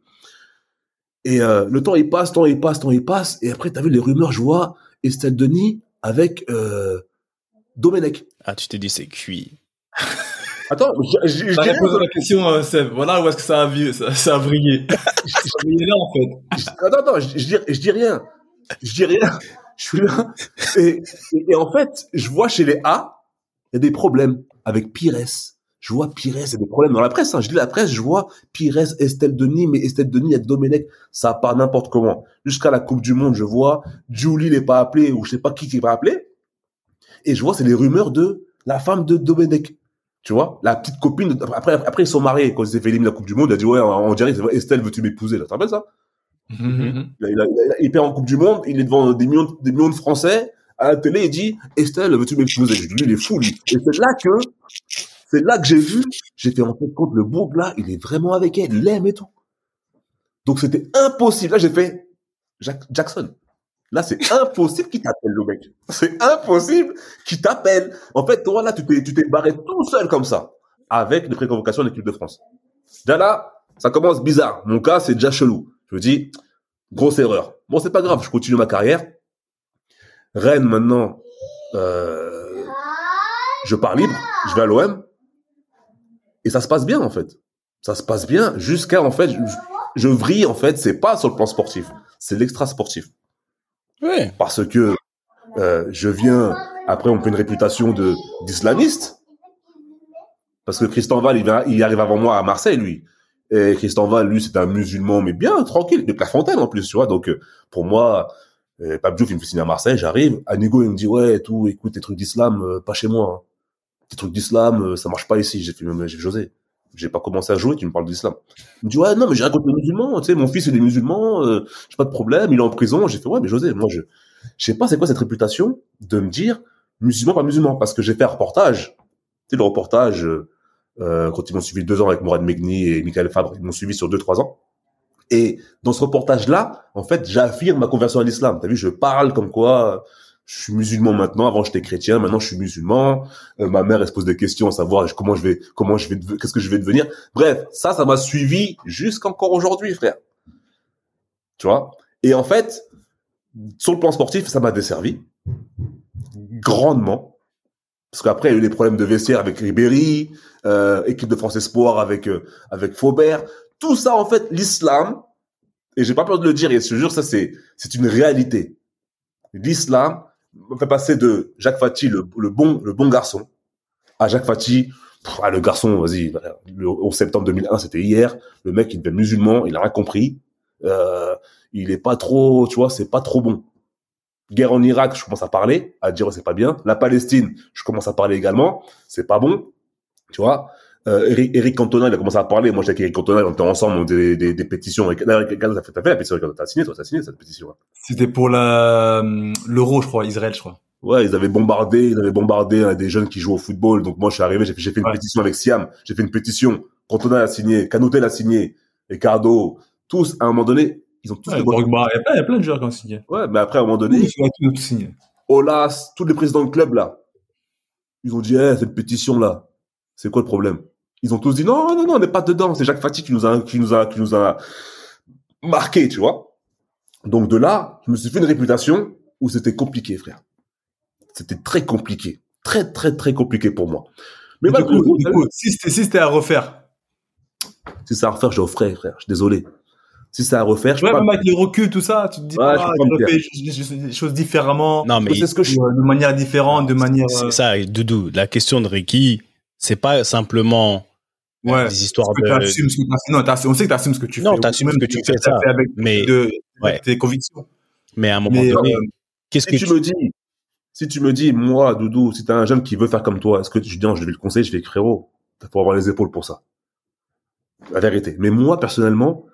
Et euh, le temps il passe, le temps il passe, le temps il passe, et après t'as vu les rumeurs, je vois Estelle Denis avec euh, Domenech. Ah, tu t'es dit c'est cuit. <laughs> Attends, je, je, je dirais- la question, euh, Seb. Voilà où est-ce que ça a, vu, ça, ça a brillé. <laughs> ça a brillé là, en fait. je- attends, attends, je, je dis, je dis rien. Je dis rien. Je suis là. Et, et, et en fait, je vois chez les A, il y a des problèmes avec Pires. Je vois Pires, il y a des problèmes dans la presse. Hein. Je lis la presse, je vois Pires, Estelle Denis, mais Estelle Denis, il y a Domenech, ça part n'importe comment. Jusqu'à la Coupe du Monde, je vois Julie n'est pas appelé ou je sais pas qui qui est pas appelé. Et je vois, c'est les rumeurs de la femme de Domenech. Tu vois, la petite copine. de- Après, après, ils sont mariés. Quand ils s'est fait éliminer la Coupe du Monde, il a dit, ouais, on dirait, Estelle, veux-tu m'épouser? Là, tu te rappelles ça? Mhm. Il, a- il, a- il a- il perd en Coupe du Monde, il est devant des millions, des millions de Français à la télé, il dit Estelle, veux-tu m'épouser? Je dis lui, il est fou, lui. Et c'est là que, c'est là que j'ai vu, j'ai fait en fait compte, le bourg là, il est vraiment avec elle, il l'aime et tout. Donc c'était impossible. Là, j'ai fait Jack- Jackson. Là, c'est impossible qu'il t'appelle, le mec. C'est impossible qu'il t'appelle. En fait, toi, là, tu t'es, tu barré tout seul comme ça, avec les préconvocations de l'équipe de France. Déjà là, ça commence bizarre. Mon cas, c'est déjà chelou. Je me dis, grosse erreur. Bon, c'est pas grave, je continue ma carrière. Rennes, maintenant, euh, je pars libre, je vais à l'OM. Et ça se passe bien, en fait. Ça se passe bien jusqu'à, en fait, je, je vrille, en fait, c'est pas sur le plan sportif, c'est l'extra sportif. Ouais. Parce que euh, je viens, après, on fait une réputation de d'islamiste. Parce que Christian Val, il, il arrive avant moi à Marseille, lui. Et Christian Val, lui, c'est un musulman, mais bien, tranquille, de Clairefontaine en plus, tu vois. Donc, euh, pour moi, euh, Pape il me fait signer à Marseille, j'arrive. Anigo, il me dit, ouais, tout, écoute, tes trucs d'islam, euh, pas chez moi. hein. Tes trucs d'islam, euh, ça marche pas ici. J'ai fait, José, j'ai pas commencé à jouer, tu me parles d'islam. Il me dit, ouais, non, mais j'ai rien contre les musulmans, tu sais, mon fils, il est musulman, euh, j'ai pas de problème, il est en prison. J'ai fait, ouais, mais José, moi, je, je sais pas c'est quoi cette réputation de me dire musulman, pas musulman, parce que j'ai fait un reportage. Tu sais, le reportage, euh, euh, quand ils m'ont suivi deux ans avec Mourad Megni et Michael Fabre, ils m'ont suivi sur deux, trois ans. Et dans ce reportage-là, en fait, j'affirme ma conversion à l'islam. T'as vu, je parle comme quoi je suis musulman maintenant. Avant, j'étais chrétien. Maintenant, je suis musulman. Euh, ma mère, elle se pose des questions à savoir comment je vais, comment je vais, qu'est-ce que je vais devenir. Bref, ça, ça m'a suivi jusqu'encore aujourd'hui, frère. Tu vois? Et en fait, sur le plan sportif, ça m'a desservi. Grandement. Parce qu'après, il y a eu des problèmes de vestiaire avec Ribéry, euh, équipe de France Espoir avec, euh, avec Faubert. Tout ça, en fait, l'islam, et j'ai pas peur de le dire, et je te jure, ça, c'est, c'est une réalité. L'islam me fait passer de Jacques Fati, le, le bon, le bon garçon, à Jacques Fati, ah, le garçon, vas-y, le 11 septembre 2001, c'était hier, le mec, il devient musulman, il a rien compris, euh, il est pas trop, tu vois, c'est pas trop bon. Guerre en Irak, je commence à parler, à dire c'est pas bien. La Palestine, je commence à parler également, c'est pas bon, tu vois. Euh, Eric, Eric Cantona, il a commencé à parler. Moi, j'étais avec Eric Cantona, on était ensemble, on des, des, des pétitions. Eric, t'as fait, la pétition, t'as signé, toi, t'as signé cette pétition. hein. C'était pour la, l'euro, je crois, Israël, je crois. Ouais, ils avaient bombardé, ils avaient bombardé euh, des jeunes qui jouent au football. Donc moi, je suis arrivé, j'ai fait, j'ai fait une Ouais. pétition avec Siam, j'ai fait une pétition. Cantona l'a signé, Canouté l'a signé, Ricardo, tous, à un moment donné, ils ont tous Ouais, Drogba, il y a plein, il y a plein de joueurs qui ont signé. Ouais, mais après, à un moment donné, Ils ont tous signé. Olas, tous les présidents de club là, ils ont dit, eh, cette pétition là, c'est quoi le problème? Ils ont tous dit, non, non, non, on n'est pas dedans. C'est Jacques Fati qui nous a, qui nous a, qui nous a marqué, tu vois. Donc de là, je me suis fait une réputation où c'était compliqué, frère. C'était très compliqué, très très très compliqué pour moi. Mais du malgré coup, tout, du coup, si c'était, si c'était à refaire, si c'est à refaire, je referai, frère. Je suis désolé. Si c'est à refaire, je peux vois, pas. même avec le recul, tout ça, tu te dis, Ouais, ah, je refais les choses- les différemment, Non, mais C'est ce que je. euh, de manière différente, de manière, euh, c'est ça, Doudou. La question de Ricky, c'est pas simplement ouais. des histoires Parce que de. ce que t'as- non, on sait que t'assumes ce que tu Non, fais. t'assumes ou ce même que tu t'as fais, ça. fait avec, Mais- de, ouais. avec tes convictions. Mais à un moment Mais, donné, euh, qu'est-ce Si que tu me dis, si tu me dis, moi, Doudou, si t'as un jeune qui veut faire comme toi, est-ce que tu dis, non, je vais le conseiller, je fais frérot, faut avoir les épaules pour ça. La vérité. Mais moi, personnellement,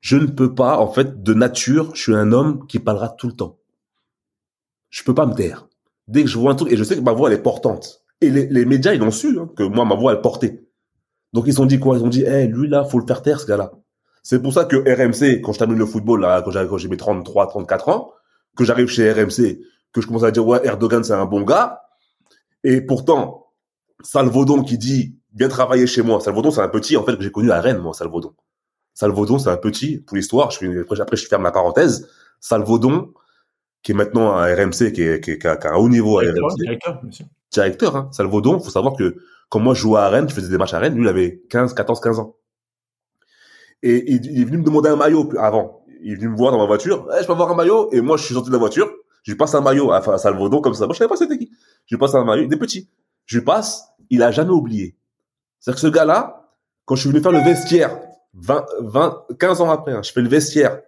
je ne peux pas, en fait, de nature, je suis un homme qui parlera tout le temps. je peux pas me taire. Dès que je vois un truc, et je sais que ma voix, elle est portante. Et les, les médias, ils ont su hein, que moi, ma voix, elle portait. Donc, ils ont dit quoi? Ils ont dit, eh, lui, là, faut le faire taire, ce gars-là. C'est pour ça que RMC, quand je termine le football, là, quand j'ai, quand j'ai mes 33, 34 ans, que j'arrive chez RMC, que je commence à dire, ouais, Erdogan, c'est un bon gars. Et pourtant, Salvaudon qui dit, bien travailler chez moi. Salvaudon, c'est un petit, en fait, que j'ai connu à Rennes, moi, Salvaudon. Salvaudon, c'est un petit, pour l'histoire, je fais, après, je ferme la parenthèse. Salvaudon, qui est maintenant à RMC, qui, est, qui, est, qui, a, qui a un haut niveau à RMC. directeur, monsieur. Directeur, hein. Salvaudon, faut savoir que, quand moi je jouais à Rennes, je faisais des matchs à Rennes, lui, il avait 15, 14, 15 ans. Et il, est venu me demander un maillot avant. Il est venu me voir dans ma voiture. Eh, je peux avoir un maillot? Et moi, je suis sorti de la voiture. Je lui passe un maillot à, Salvaudon comme ça. Moi, je savais pas c'était qui. Je lui passe un maillot. Il est petit. Je lui passe. Il a jamais oublié. C'est-à-dire que ce gars-là, quand je suis venu faire le vestiaire, 20, 20, 15 ans après, hein, je fais le vestiaire.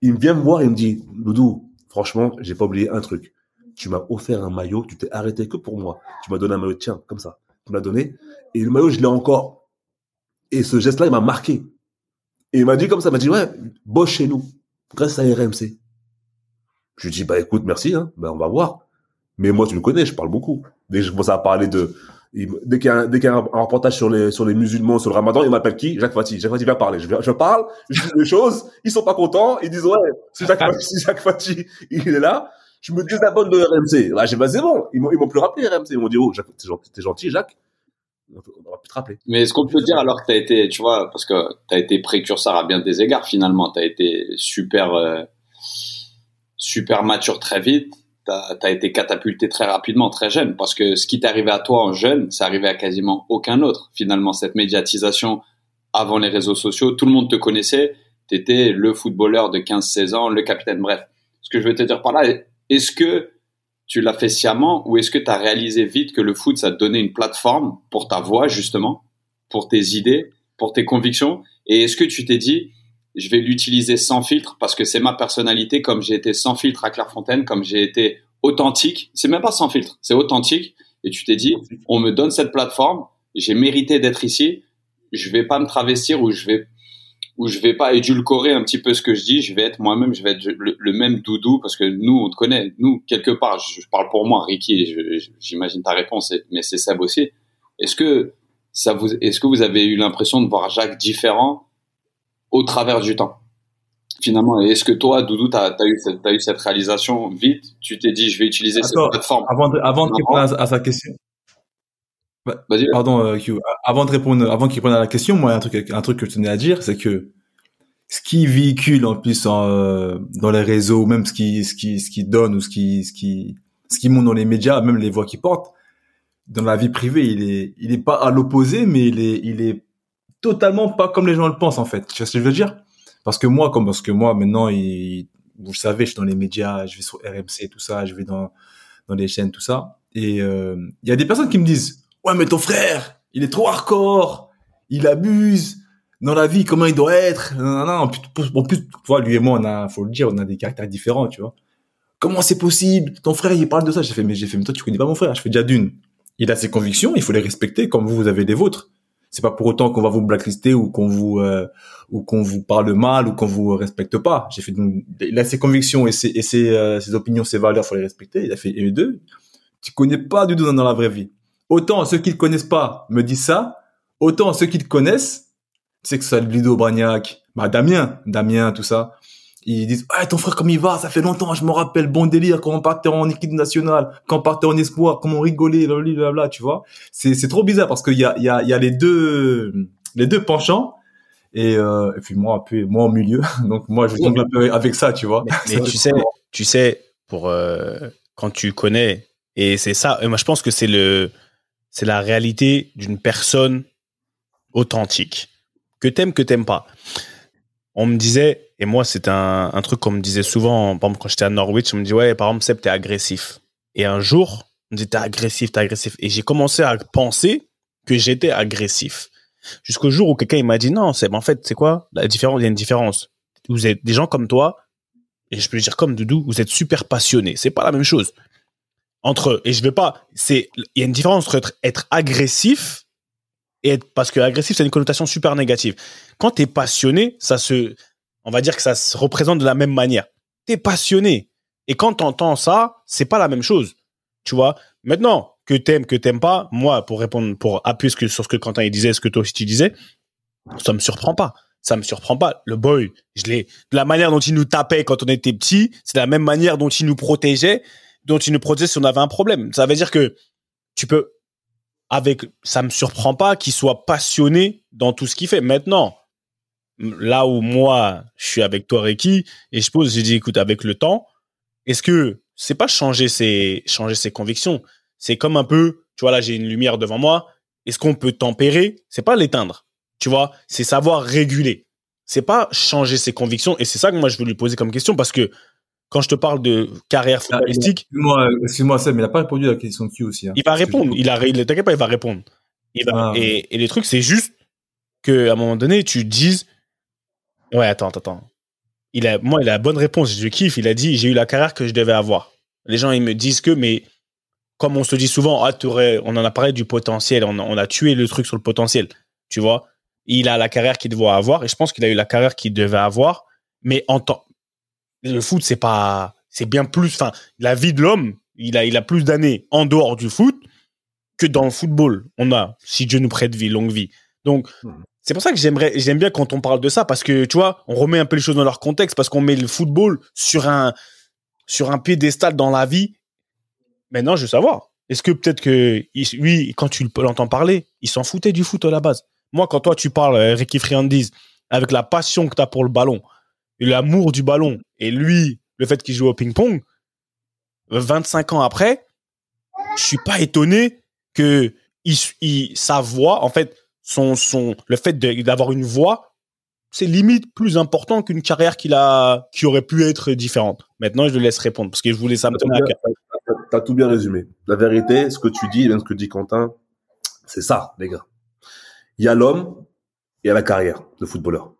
Il vient me voir il me dit, Doudou, franchement, j'ai pas oublié un truc. Tu m'as offert un maillot, tu t'es arrêté que pour moi. Tu m'as donné un maillot, tiens, comme ça. Tu m'as donné. Et le maillot, je l'ai encore. Et ce geste-là, il m'a marqué. Et il m'a dit comme ça, il m'a dit, ouais, bosse chez nous, grâce à RMC. Je lui dis, bah écoute, merci, hein, ben on va voir. Mais moi, tu me connais, je parle beaucoup. Dès que je commence à parler de, dès qu'il y a un, dès qu'il y a un, un reportage sur les, sur les musulmans, sur le ramadan, il m'appelle qui? Jacques Fati. Jacques Fati vient parler. Je, parle, je dis des choses, ils sont pas contents, ils disent, ouais, si Jacques <laughs> Fati, Jacques Fati, il est là, je me désabonne de RMC. Là, j'ai bah, c'est bon. Ils m'ont, plus rappelé RMC. Ils m'ont dit, oh, Jacques, t'es gentil, t'es gentil, Jacques. On va plus te rappeler. Mais est-ce qu'on peut dire alors que tu as été, tu vois, parce que tu as été précurseur à bien des égards finalement, tu as été super, euh, super mature très vite, tu as, été catapulté très rapidement, très jeune, parce que ce qui t'est arrivé à toi en jeune, c'est arrivé à quasiment aucun autre. Finalement, cette médiatisation avant les réseaux sociaux, tout le monde te connaissait, tu étais le footballeur de 15-16 ans, le capitaine, bref. Ce que je veux te dire par là, est-ce que tu l'as fait sciemment ou est-ce que tu as réalisé vite que le foot, ça te donnait une plateforme pour ta voix, justement, pour tes idées, pour tes convictions? Et est-ce que tu t'es dit, je vais l'utiliser sans filtre parce que c'est ma personnalité, comme j'ai été sans filtre à Clairefontaine, comme j'ai été authentique? C'est même pas sans filtre, c'est authentique. Et tu t'es dit, on me donne cette plateforme, j'ai mérité d'être ici, je vais pas me travestir ou je vais où je vais pas édulcorer un petit peu ce que je dis, je vais être moi-même, je vais être le, le, même doudou parce que nous on te connaît, nous quelque part, je, je parle pour moi, Ricky, j'imagine ta réponse, mais c'est Seb aussi. Est-ce que ça vous, est-ce que vous avez eu l'impression de voir Jacques différent au travers du temps? Finalement, est-ce que toi, Doudou, t'as as eu cette, as eu cette réalisation vite? Tu t'es dit, je vais utiliser Attends, cette plateforme. Avant de, avant de répondre à, à sa question. Bah, pardon, euh, Q. Avant de répondre, avant qu'il réponde à la question, moi, un truc, un truc que je tenais à dire, c'est que ce qui véhicule en plus en, euh, dans les réseaux, même ce qui, ce qui, ce qui donne ou ce qui, ce qui, ce qui monte dans les médias, même les voix qui portent, dans la vie privée, il est, il est pas à l'opposé, mais il est, il est totalement pas comme les gens le pensent en fait. Tu vois ce que je veux dire? Parce que moi, comme parce que moi maintenant, il, vous le savez, je suis dans les médias, je vais sur RMC, tout ça, je vais dans dans les chaînes, tout ça, et il euh, y a des personnes qui me disent ouais mais ton frère il est trop hardcore. Il abuse dans la vie comment il doit être. Non, non, en plus, tu vois lui et moi on a faut le dire on a des caractères différents tu vois. Comment c'est possible? Ton frère il parle de ça. J'ai fait mais j'ai fait mais toi tu connais pas mon frère. Je fais déjà d'une. Il a ses convictions il faut les respecter comme vous vous avez les vôtres. C'est pas pour autant qu'on va vous blacklister ou qu'on vous euh, ou qu'on vous parle mal ou qu'on vous respecte pas. J'ai fait il a ses convictions et ses et ses, euh, ses opinions ses valeurs faut les respecter. Il a fait et deux. Tu connais pas du tout dans la vraie vie autant ceux qui le connaissent pas me disent ça, autant ceux qui le connaissent, c'est que ça Blido Bragnac, bah Damien, Damien, tout ça, ils disent ouais ton frère comme il va, ça fait longtemps, je me rappelle, bon délire quand on partait en équipe nationale, quand on partait en espoir, comment on rigolait, blablabla, tu vois. C'est c'est trop bizarre parce qu'il y a il y a il y a les deux les deux penchants. Et, euh, et puis moi, peu, moi au milieu, <laughs> donc moi je tombe un peu avec ça, tu vois. Mais, mais <laughs> tu sais, tu sais, pour euh, quand tu connais, et c'est ça. Et moi, je pense que c'est le, c'est la réalité d'une personne authentique. Que t'aimes que t'aimes pas. On me disait et moi c'est un, truc qu'on me disait souvent par exemple quand j'étais à Norwich on me dit ouais par exemple Seb t'es agressif. Et un jour on me dit t'es agressif t'es agressif. Et j'ai commencé à penser que j'étais agressif. Jusqu'au jour où quelqu'un m'a dit non Seb en fait c'est quoi la différence? Il y a une différence. Vous êtes des gens comme toi et je peux dire comme Doudou vous êtes super passionnés. C'est pas la même chose entre et je vais pas c'est il y a une différence entre être, agressif et être parce que agressif c'est une connotation super négative quand tu es passionné ça se on va dire que ça se représente de la même manière tu es passionné Et quand t'entends ça, c'est pas la même chose. Tu vois? Maintenant, que t'aimes, que t'aimes pas, moi, pour répondre, pour appuyer sur ce que Quentin il disait, ce que toi aussi tu disais, ça me surprend pas. Ça me surprend pas. Le boy, je l'ai, de la manière dont il nous tapait quand on était petit, c'est la même manière dont il nous protégeait, dont il nous protégeait si on avait un problème. Ça veut dire que tu peux, avec, ça me surprend pas qu'il soit passionné dans tout ce qu'il fait. Maintenant, là où moi, je suis avec toi, Ricky, et je pose, j'ai dit, écoute, avec le temps, est-ce que c'est pas changer ses, changer ses convictions? C'est comme un peu, tu vois, là, j'ai une lumière devant moi. Est-ce qu'on peut tempérer? C'est pas l'éteindre. Tu vois, c'est savoir réguler. C'est pas changer ses convictions. Et c'est ça que moi, je veux lui poser comme question parce que quand je te parle de carrière Ah, footballistique, Excuse-moi, excuse-moi, Seb, mais il n'a pas répondu à la question de Q aussi. hein. il va répondre. Il a, il, t'inquiète pas, il va répondre. Il va, Ah. et, et les trucs, c'est juste que à un moment donné, tu dises, ouais, attends, attends, attends. Il a, moi, il a la bonne réponse. Je kiffe. Il a dit, j'ai eu la carrière que je devais avoir. Les gens, ils me disent que, mais comme on se dit souvent, ah, on en a parlé du potentiel. On, a- on a tué le truc sur le potentiel. Tu vois? Il a la carrière qu'il devait avoir. Et je pense qu'il a eu la carrière qu'il devait avoir. Mais en temps, le foot, c'est pas, c'est bien plus, enfin, la vie de l'homme, il a, il a plus d'années en dehors du foot que dans le football. On a, si Dieu nous prête vie, longue vie. Donc, Mhm. c'est pour ça que j'aimerais, j'aime bien quand on parle de ça parce que, tu vois, on remet un peu les choses dans leur contexte parce qu'on met le football sur un, sur un piédestal dans la vie. Maintenant, je veux savoir. Est-ce que peut-être que, lui, quand tu l'entends parler, il s'en foutait du foot à la base? Moi, quand toi, tu parles, euh, Ricky Friandise, avec la passion que tu as pour le ballon, l'amour du ballon, et lui, le fait qu'il joue au ping-pong, 25 ans après, je suis pas étonné que il, sa voix, en fait, son, son, le fait d'avoir une voix, c'est limite plus important qu'une carrière qu'il a, qui aurait pu être différente. Maintenant, je le laisse répondre parce que je voulais ça me cœur. T'as- tout bien résumé. La vérité, ce que tu dis, même ce que dit Quentin, c'est ça, les gars. Il y a l'homme et il y a la carrière de footballeur.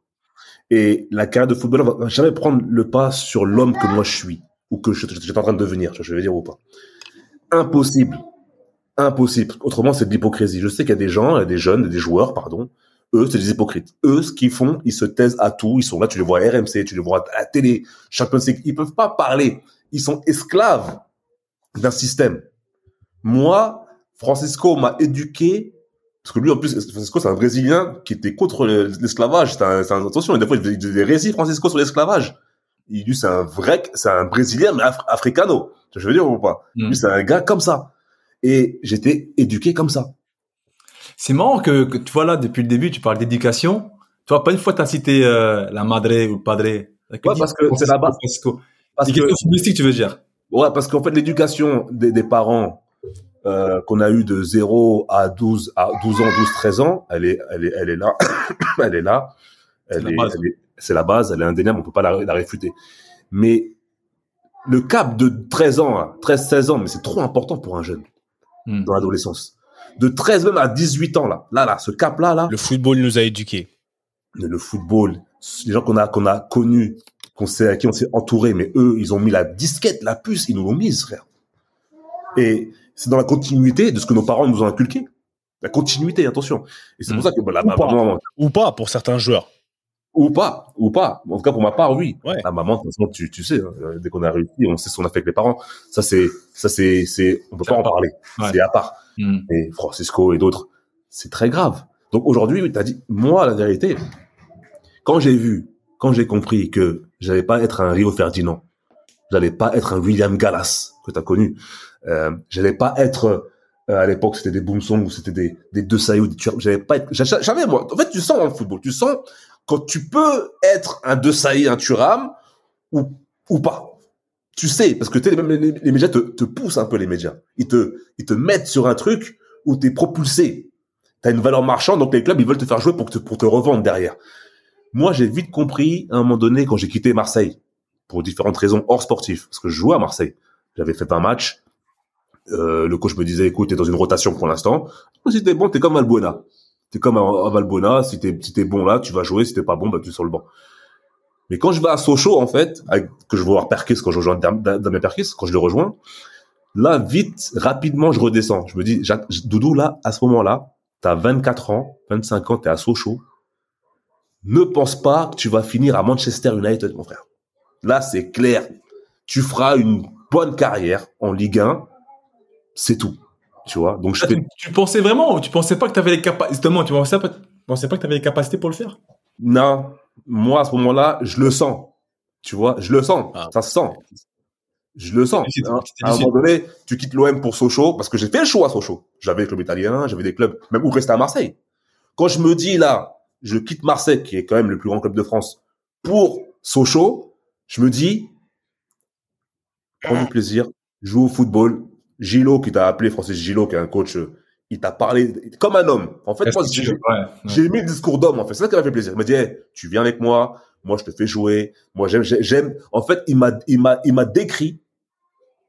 Et la carrière de footballeur va jamais prendre le pas sur l'homme que moi je suis ou que je, en train de devenir, je veux dire ou pas. Impossible. Impossible. Autrement, c'est de l'hypocrisie. Je sais qu'il y a des gens, des jeunes, des joueurs, pardon. Eux, c'est des hypocrites. Eux, ce qu'ils font, ils se taisent à tout. Ils sont là, tu les vois à RMC, tu les vois à la télé, Champions League. Ils peuvent pas parler. Ils sont esclaves d'un système. Moi, Francisco m'a éduqué, parce que lui, en plus, Francisco, c'est un Brésilien qui était contre le- l'esclavage. C'est un, un- attention, des fois, il faisait des récits, Francisco, sur l'esclavage. Il, lui, c'est un vrai, c'est un Brésilien, mais af- africano. Je veux dire ou pas? Mm. Lui, c'est un gars comme ça. Et j'étais éduqué comme ça. C'est marrant que, que tu vois là, depuis le début, tu parles d'éducation. Tu vois, pas une fois t'as cité euh, la madre ou le padre. Que Ouais, parce que c'est. Francisco. Parce que, footballistique, tu veux dire? Ouais, parce qu'en fait, l'éducation des, des parents, euh, qu'on a eu de 0 à 12, à 12 ans, 12, 13 ans, elle est, elle est, elle est là. <coughs> elle est là. C'est la est, base. elle est- c'est la base, elle est indéniable, on peut pas la, la réfuter. Mais le cap de 13 ans, là, 13, 16 ans, mais c'est trop important pour un jeune Hmm. dans l'adolescence. De 13 même à 18 ans, là, là, là, ce cap-là, là, Le football nous a éduqués. le, le football, les gens qu'on a, qu'on a connus, qu'on sait, à qui on s'est entouré, mais eux, ils ont mis la disquette, la puce, ils nous l'ont mise, frère. Et c'est dans la continuité de ce que nos parents nous ont inculqué. La continuité, attention. Et c'est pour ça que, bah, la Ou pas. maman, Ou pas pour certains joueurs. ou pas, ou pas. En tout cas, pour ma part, oui. Ouais. La maman, de toute façon, tu, tu sais, hein, dès qu'on a réussi, on sait ce qu'on a fait avec les parents. Ça, c'est, ça, c'est, c'est, on peut pas en part. parler. Ouais. C'est à part. Hmm. Et Francisco et d'autres, c'est très grave. Donc aujourd'hui, oui, t'as dit, moi, la vérité, quand j'ai vu, quand j'ai compris que j'allais pas être un Rio Ferdinand, j'allais pas être un William Gallas que t'as connu, euh, j'allais pas être euh, à l'époque c'était des Boomsong ou c'était des des deux Sayou, j'allais pas être, j'a- j'avais moi. En fait, tu sens dans le football, tu sens quand tu peux être un deux Saïd, un Thuram ou ou pas. Tu sais, parce que les, les- les médias te, te poussent un peu les médias. Ils te, ils te mettent sur un truc où t'es propulsé. T'as une valeur marchande, donc les clubs, ils veulent te faire jouer pour te, pour te revendre derrière. Moi, j'ai vite compris, à un moment donné, quand j'ai quitté Marseille, pour différentes raisons hors sportif, parce que je jouais à Marseille. J'avais fait un match. Euh, le coach me disait, écoute, t'es dans une rotation pour l'instant. Si t'es bon, t'es comme Valbuena. T'es comme à, à Valbuena. Si t'es, si t'es bon là, tu vas jouer. Si t'es pas bon, bah, tu es sur le banc. Mais quand je vais à Sochaux, en fait, que je vais voir Perkis, quand je rejoins Dam- Dam- Damien Perkis, quand je le rejoins, là, vite, rapidement, je redescends. Je me dis, Doudou, là, à ce moment-là, t'as 24 ans, 25 ans, t'es à Sochaux. Ne pense pas que tu vas finir à Manchester United, mon frère. Là, c'est clair. tu feras une bonne carrière en Ligue 1. C'est tout. Tu vois? Donc je Ah, fais, tu, tu pensais vraiment ou tu pensais pas que tu avais les capacités Justement, tu pensais pas, tu pensais pas que tu avais les capacités pour le faire? Non, moi à ce moment-là, je le sens. Tu vois, je le sens. Ah. Ça se sent. Je le sens. Hein, À un moment donné, tu quittes l'OM pour Sochaux parce que j'ai fait le choix à Sochaux. J'avais des clubs italiens, j'avais des clubs, même où rester à Marseille. Quand je me dis là, je quitte Marseille, qui est quand même le plus grand club de France, pour Sochaux, je me dis, prends du plaisir, joue au football. Gilo qui t'a appelé, Francis Gilo, qui est un coach, euh, il t'a parlé comme un homme. En fait, moi, j'ai- ouais, aimé le discours d'homme, en fait. C'est ça qui m'a fait plaisir. Il m'a dit, Hey, tu viens avec moi, moi, je te fais jouer. Moi, j'aime, j'ai- j'aime. En fait, il m'a, il m'a, il m'a décrit,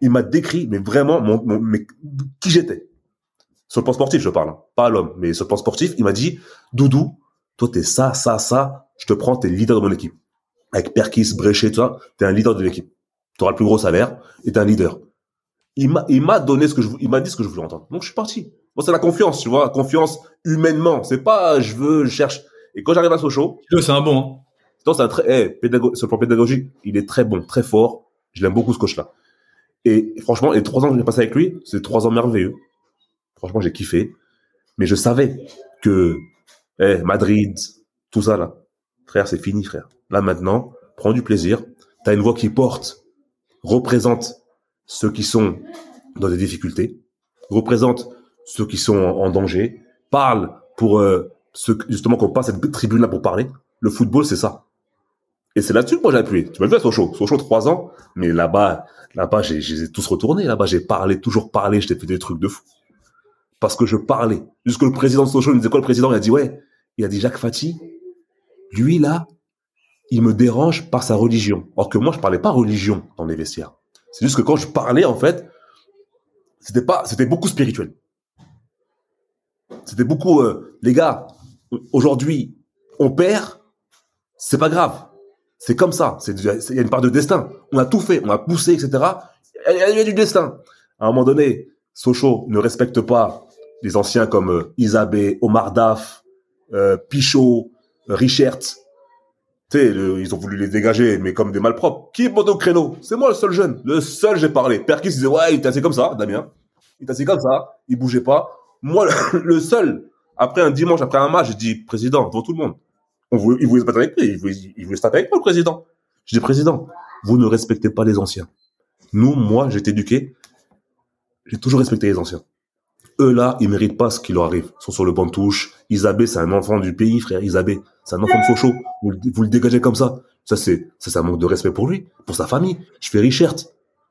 il m'a décrit, mais vraiment, mon, mon- mais qui j'étais. Sur le plan sportif, je parle, hein. pas à l'homme, mais sur le plan sportif, il m'a dit, Doudou, toi, t'es ça, ça, ça, je te prends, t'es le leader de mon équipe. Avec Perkis, Bréchet, tout ça, t'es un leader de l'équipe. T'auras le plus gros salaire et t'es un leader. Il m'a, il m'a donné ce que je, il m'a dit ce que je voulais entendre. Donc, je suis parti. Moi, c'est la confiance, tu vois, confiance humainement. C'est pas, je veux, je cherche. Et quand j'arrive à Sochaux, c'est un bon. Hein. c'est un très, eh, pédago- sur le plan pédagogique, il est très bon, très fort. Je l'aime beaucoup, ce coach-là. Et franchement, les trois ans que j'ai passé avec lui, c'est trois ans merveilleux. Franchement, j'ai kiffé. Mais je savais que, eh, Madrid, tout ça, là. Frère, c'est fini, frère. Là, maintenant, prends du plaisir. T'as une voix qui porte, représente ceux qui sont dans des difficultés, représente ceux qui sont en, danger, parle pour euh, ceux, justement, qu'on passe cette tribune-là pour parler. Le football, c'est ça. Et c'est là-dessus que moi j'ai appuyé. Tu m'as vu à Sochaux. Sochaux, trois ans. Mais là-bas, là-bas, j'ai, je les ai tous retournés. Là-bas, j'ai parlé, toujours parlé. Je t'ai fait des trucs de fou. Parce que je parlais. Jusque le président de Sochaux, il me disait quoi, le président? Il a dit, ouais. Il a dit, Jacques Fati, lui, là, il me dérange par sa religion. Or que moi, je parlais pas religion dans les vestiaires. C'est juste que quand je parlais, en fait, c'était pas, c'était beaucoup spirituel. C'était beaucoup, euh, les gars, aujourd'hui, on perd, c'est pas grave. C'est comme ça. C'est, il y a une part de destin. On a tout fait, on a poussé, etc. Il y a, du destin. À un moment donné, Sochaux ne respecte pas les anciens comme euh, Isabé, Omar Daf, euh, Pichot, Richert. Sais, ils ont voulu les dégager, mais comme des malpropres. Qui monte au créneau? C'est moi le seul jeune. Le seul, j'ai parlé. Perkis disait, ouais, il était assis comme ça, Damien. Il était assis comme ça, il bougeait pas. Moi, le, <laughs> seul, après un dimanche, après un match, je dis, président, devant tout le monde. On voulait, il voulait se battre avec lui, il voulait, il voulait se avec moi, le président. Je dis, président, vous ne respectez pas les anciens. Nous, moi, j'ai été éduqué, j'ai toujours respecté les anciens. Eux, là, ils méritent pas ce qui leur arrive. Ils sont sur le banc de touche. Isabé, c'est un enfant du pays, frère. Isabé, c'est un enfant de Sochaux. Vous, le- vous le dégagez comme ça. Ça, c'est, ça, c'est un manque de respect pour lui, pour sa famille. Je fais Richert.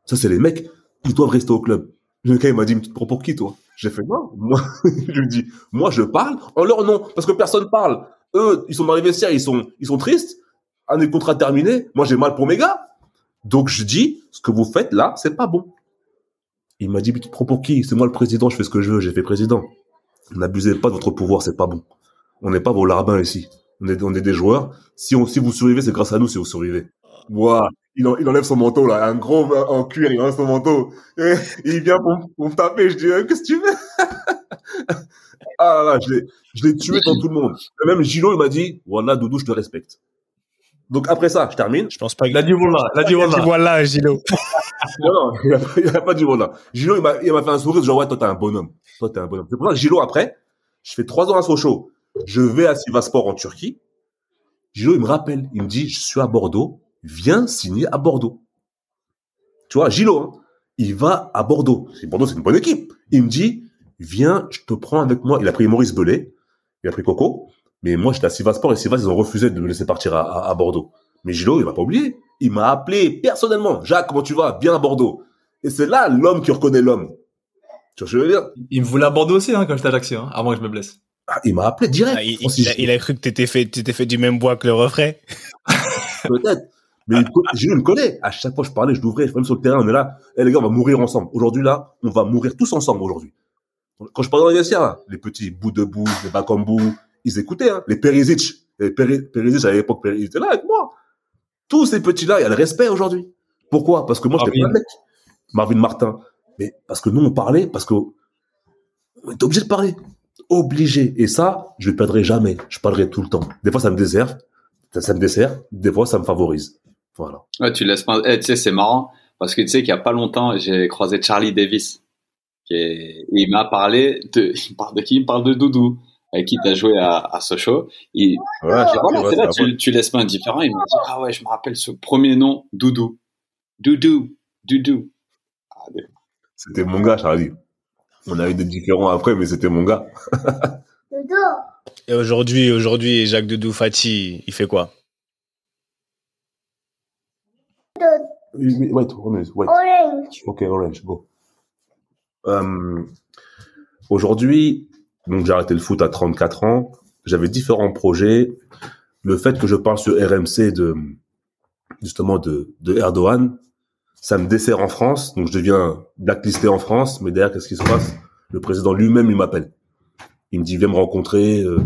Ça, c'est les mecs, ils doivent rester au club. Le gars, il m'a dit, tu te prends pour qui, toi? J'ai fait, non, moi, <laughs> je lui dis, moi, je parle en leur nom, parce que personne parle. Eux, ils sont dans les ils sont, ils sont tristes. Un des contrats terminé. Moi, j'ai mal pour mes gars. Donc, je dis, ce que vous faites là, c'est pas bon. Il m'a dit, tu prends pour qui? C'est moi le président, je fais ce que je veux, j'ai fait président. N'abusez pas de votre pouvoir, c'est pas bon. On n'est pas vos larbins ici. On est, des joueurs. Si on, si vous survivez, c'est grâce à nous si vous survivez. Ouah, il, en- il enlève son manteau, là, un gros en cuir, il enlève son manteau. Il vient pour, me taper, je dis, euh, qu'est-ce que tu veux? <laughs> ah là je l'ai, tué dans tout le monde. Même Gilo, il m'a dit, voilà, Doudou, je te respecte. Donc après ça, je termine. Je pense pas Il a dit voilà, il a dit Il a dit voilà. Gilo. <laughs> Non, non, il a, il a pas dit voilà. Gilo, il m'a, il m'a fait un sourire, genre, ouais, toi, t'es un bonhomme. Toi, t'es un bonhomme. C'est pour ça que Gilo, après, je fais trois ans à Sochaux. Je vais à Sivaspor en Turquie. Gilo, il me rappelle. Il me dit, je suis à Bordeaux. Viens signer à Bordeaux. Tu vois, Gilo, hein, il va à Bordeaux. Bordeaux, c'est une bonne équipe. Il me dit, viens, je te prends avec moi. Il a pris Maurice Belay. Il a pris Coco. Mais moi, j'étais à Sivaspor et Sivas, ils ont refusé de me laisser partir à, à- à Bordeaux. Mais Gilo, il m'a pas oublié. Il m'a appelé personnellement. Jacques, comment tu vas? Viens à Bordeaux. Et c'est là l'homme qui reconnaît l'homme. Tu vois ce que je veux dire? Il me voulait aborder aussi hein, quand j'étais à Ajaccio, hein, avant que je me blesse. Ah, il m'a appelé direct. Ah, il, Francis il a, il a cru que t'étais fait, t'étais fait du même bois que le refrain. <laughs> Peut-être. Mais Gilles me connaît. À chaque fois que je parlais, je l'ouvrais. Même sur le terrain, on est là. Eh, les gars, on va mourir ensemble. Aujourd'hui, là, on va mourir tous ensemble aujourd'hui. Quand je parlais dans les vestiaires, les petits bouts de bout, les Bakambu, ils écoutaient, hein. Les Perisic. Les Peri- Perisic, à l'époque, ils étaient là avec moi. Tous ces petits-là, il y a le respect aujourd'hui. Pourquoi? Parce que moi, j'étais pas mec. Marvin Martin. Mais parce que nous, on parlait, parce que on était obligé de parler. Obligé. Et ça, je le perdrai jamais. Je parlerai tout le temps. Des fois, ça me dessert. Ça, ça me dessert. Des fois, ça me favorise. Voilà. Ouais, tu laisses pas. Eh, tu sais, c'est marrant parce que tu sais qu'il y a pas longtemps, j'ai croisé Charlie Davis. Qui est, et il m'a parlé de, <laughs> il parle de qui? Il me parle de Doudou, avec qui t'as joué à, à Sochaux. Et, Ouais, et voilà, c'est là, tu, tu laisses pas indifférent. Il m'a dit, ah ouais, je me rappelle ce premier nom, Doudou. Doudou, Doudou. Ah, des- C'était mon gars, Charlie. On a eu des différents après, mais c'était mon gars. <laughs> Et aujourd'hui, aujourd'hui, Jacques Doudou Fati, il fait quoi? Wait, wait, wait. Ok, orange, go. Euh, Aujourd'hui, donc j'ai arrêté le foot à 34 ans. J'avais différents projets. Le fait que je parle sur RMC de justement de, de Erdogan, ça me dessert en France. Donc je deviens blacklisté en France. Mais derrière, qu'est-ce qui se passe? Le président lui-même, il m'appelle. Il me dit viens me rencontrer. euh,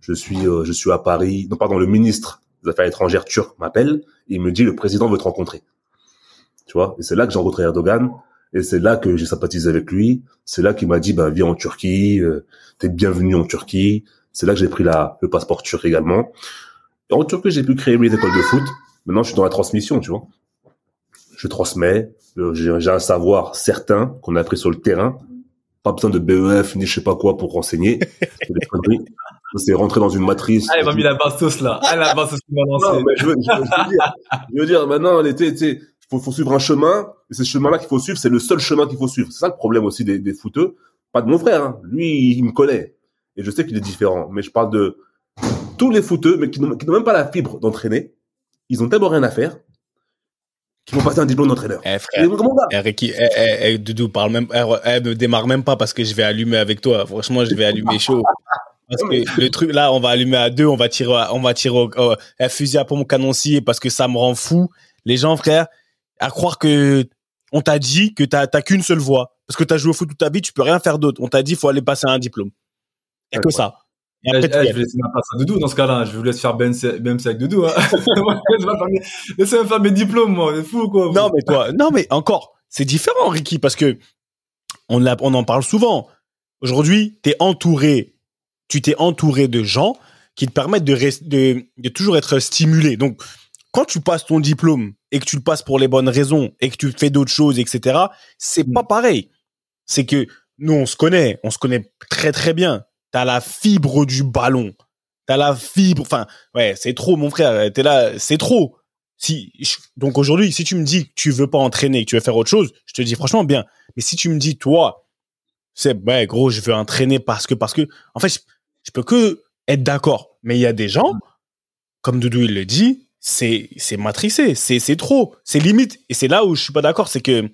je suis euh, je suis à Paris. Non, pardon, le ministre des Affaires étrangères turc m'appelle. Il me dit le président veut te rencontrer. Tu vois? Et c'est là que j'ai rencontré Erdogan. Et c'est là que j'ai sympathisé avec lui. C'est là qu'il m'a dit, bah, viens en Turquie, euh, t'es bienvenu en Turquie. C'est là que j'ai pris la, le passeport turc également. Et en Turquie, j'ai pu créer mes écoles de foot. Maintenant, je suis dans la transmission, tu vois. Je transmets. euh, J'ai un savoir certain qu'on a appris sur le terrain. Pas besoin de BEF ni je sais pas quoi pour renseigner. C'est rentrer dans une matrice. Ah, il m'a mis la bastos là. Ah, la bastos qui m'a Non, lancé. mais je veux, je veux- je veux dire, je veux dire, maintenant, il était, faut, faut suivre un chemin, et ce chemin-là qu'il faut suivre, c'est le seul chemin qu'il faut suivre. C'est ça le problème aussi des, des footeux. Pas de mon frère, hein. Lui, il me connaît. Et je sais qu'il est différent. Mais je parle de tous les footeux, mais qui n'ont qui même pas la fibre d'entraîner. Ils ont tellement rien à faire, qu'ils vont passer un diplôme d'entraîneur. Eh frère, eh, Ricky, eh, eh, eh, Doudou, parle même, eh, eh, me démarre même pas parce que je vais allumer avec toi. Franchement, je vais allumer chaud. Parce que <laughs> le truc là, on va allumer à deux, on va tirer, on va tirer au, un fusil à pompe canoncier parce que ça me rend fou. Les gens, frère, à croire que on t'a dit que t'as t'as qu'une seule voie parce que t'as joué au foot toute ta vie, tu peux rien faire d'autre. On t'a dit faut aller passer un diplôme. A que ça. Et après, je vais laisser ma place à Doudou dans ce cas-là. Je vous laisse faire Ben même avec Doudou. Hein. <laughs> Laissez-moi faire mes diplômes, moi. On est fou, quoi. Non, mais toi, non, mais encore, c'est différent, Ricky, parce que on, on en parle souvent. Aujourd'hui, t'es entouré, tu t'es entouré de gens qui te permettent de, de, de toujours être stimulé. Donc, quand tu passes ton diplôme et que tu le passes pour les bonnes raisons et que tu fais d'autres choses, etc., c'est Mm. pas pareil. C'est que nous, on se connaît, on se connaît très très bien. T'as la fibre du ballon. T'as la fibre. Enfin, ouais, c'est trop, mon frère. T'es là, c'est trop. Si, donc aujourd'hui, si tu me dis que tu veux pas entraîner, que tu veux faire autre chose, je te dis franchement bien. Mais si tu me dis, toi, c'est, ouais, gros, je veux entraîner parce que, parce que, en fait, je, je peux que être d'accord. Mais il y a des gens, comme Doudou il le dit, c'est, c'est matricé, c'est, c'est trop, c'est limite. Et c'est là où je suis pas d'accord, c'est que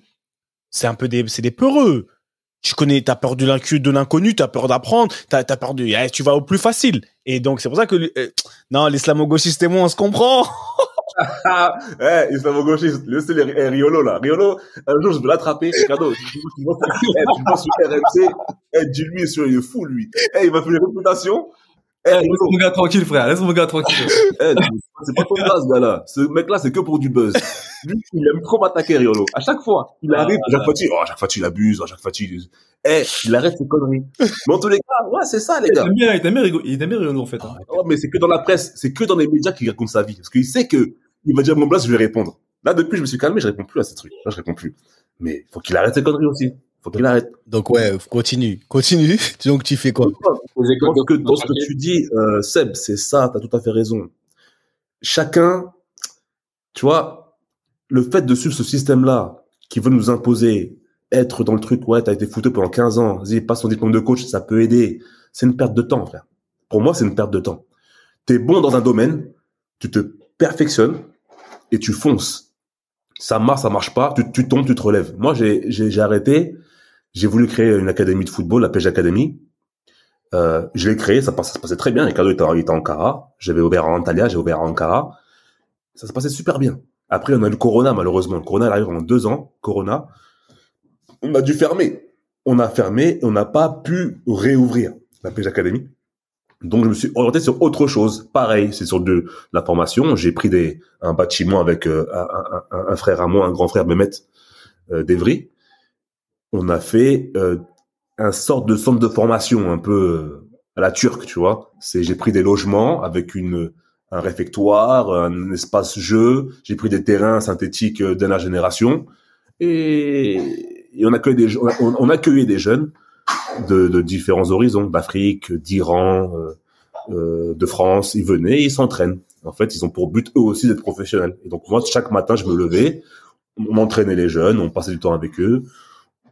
c'est un peu des, c'est des peureux. Tu connais, t'as peur de de l'inconnu, t'as peur d'apprendre, t'as, t'as peur de, eh, tu vas au plus facile. Et donc, c'est pour ça que, euh, non, l'islamo-gauchiste et moi, on se comprend. <laughs> Eh, islamo-gauchiste, laissez les, eh, Riolo, là. Riolo, un jour, je vais l'attraper, vois sur- eh, tu vois sur RMC, eh, dis-lui, il est fou, lui. Eh, il va faire une réputation. Eh, Eh, Laisse mon gars tranquille, frère. Laisse mon gars tranquille. <laughs> eh, c'est pas ton <laughs> gars, ce gars-là. Ce mec-là, c'est que pour du buzz. Lui, il aime trop m'attaquer, Riolo. À chaque fois, il arrive, à chaque fois, tu, oh, chaque fois, tu l'abuses, à chaque fois, tu, eh, il arrête ses conneries. <laughs> Mais en tous les cas, ouais, c'est ça, les gars. il t'aime bien, il t'aime bien Riolo, en fait. hein. Oh, mais c'est que dans la presse, c'est que dans les médias qu'il raconte sa vie. Parce qu'il sait que il va dire mon place, je vais répondre. Là, depuis, je me suis calmé, je réponds plus à ces trucs. Là, je réponds plus. Mais faut qu'il arrête ses conneries aussi. Faut qu'il arrête. Donc ouais, continue, continue. <laughs> Donc tu fais quoi? Ce que, dans ce que tu dis, euh, Seb, c'est ça, t'as tout à fait raison. Chacun, tu vois, le fait de suivre ce système-là, qui veut nous imposer, être dans le truc, ouais, t'as été foutu pendant 15 ans, vas-y, passe ton diplôme de coach, ça peut aider. C'est une perte de temps, frère. Pour moi, c'est une perte de temps. T'es bon dans un domaine, tu te perfectionnes et tu fonces. Ça marche, ça marche pas, tu, tu tombes, tu te relèves. Moi, j'ai arrêté, j'ai voulu créer une académie de football, la Pêche Academy. Euh, je l'ai créé, ça, se passait très bien. Ricardo était, était à Ankara. J'avais ouvert à Antalya, j'ai ouvert à Ankara. Ça se passait super bien. Après, on a eu le Corona, malheureusement. Le Corona, arrive en deux ans. Corona. On a dû fermer. On a fermé et on n'a pas pu réouvrir la Pêche Academy. Donc, je me suis orienté sur autre chose. Pareil, c'est sur de la formation. J'ai pris des, un bâtiment avec euh, un frère à moi, un grand frère, Mehmet euh, d'Evry. On a fait euh, un sorte de centre de formation un peu euh, à la turque, tu vois. C'est j'ai pris des logements avec une un réfectoire, un espace jeu, j'ai pris des terrains synthétiques euh, dernière génération Et, et on accueille des, on, on accueillait des jeunes de, de différents horizons, d'Afrique, d'Iran, euh, euh, de France. Ils venaient, ils s'entraînent. En fait, ils ont pour but eux aussi d'être professionnels. Et donc moi, chaque matin, je me levais, on entraînait les jeunes, on passait du temps avec eux,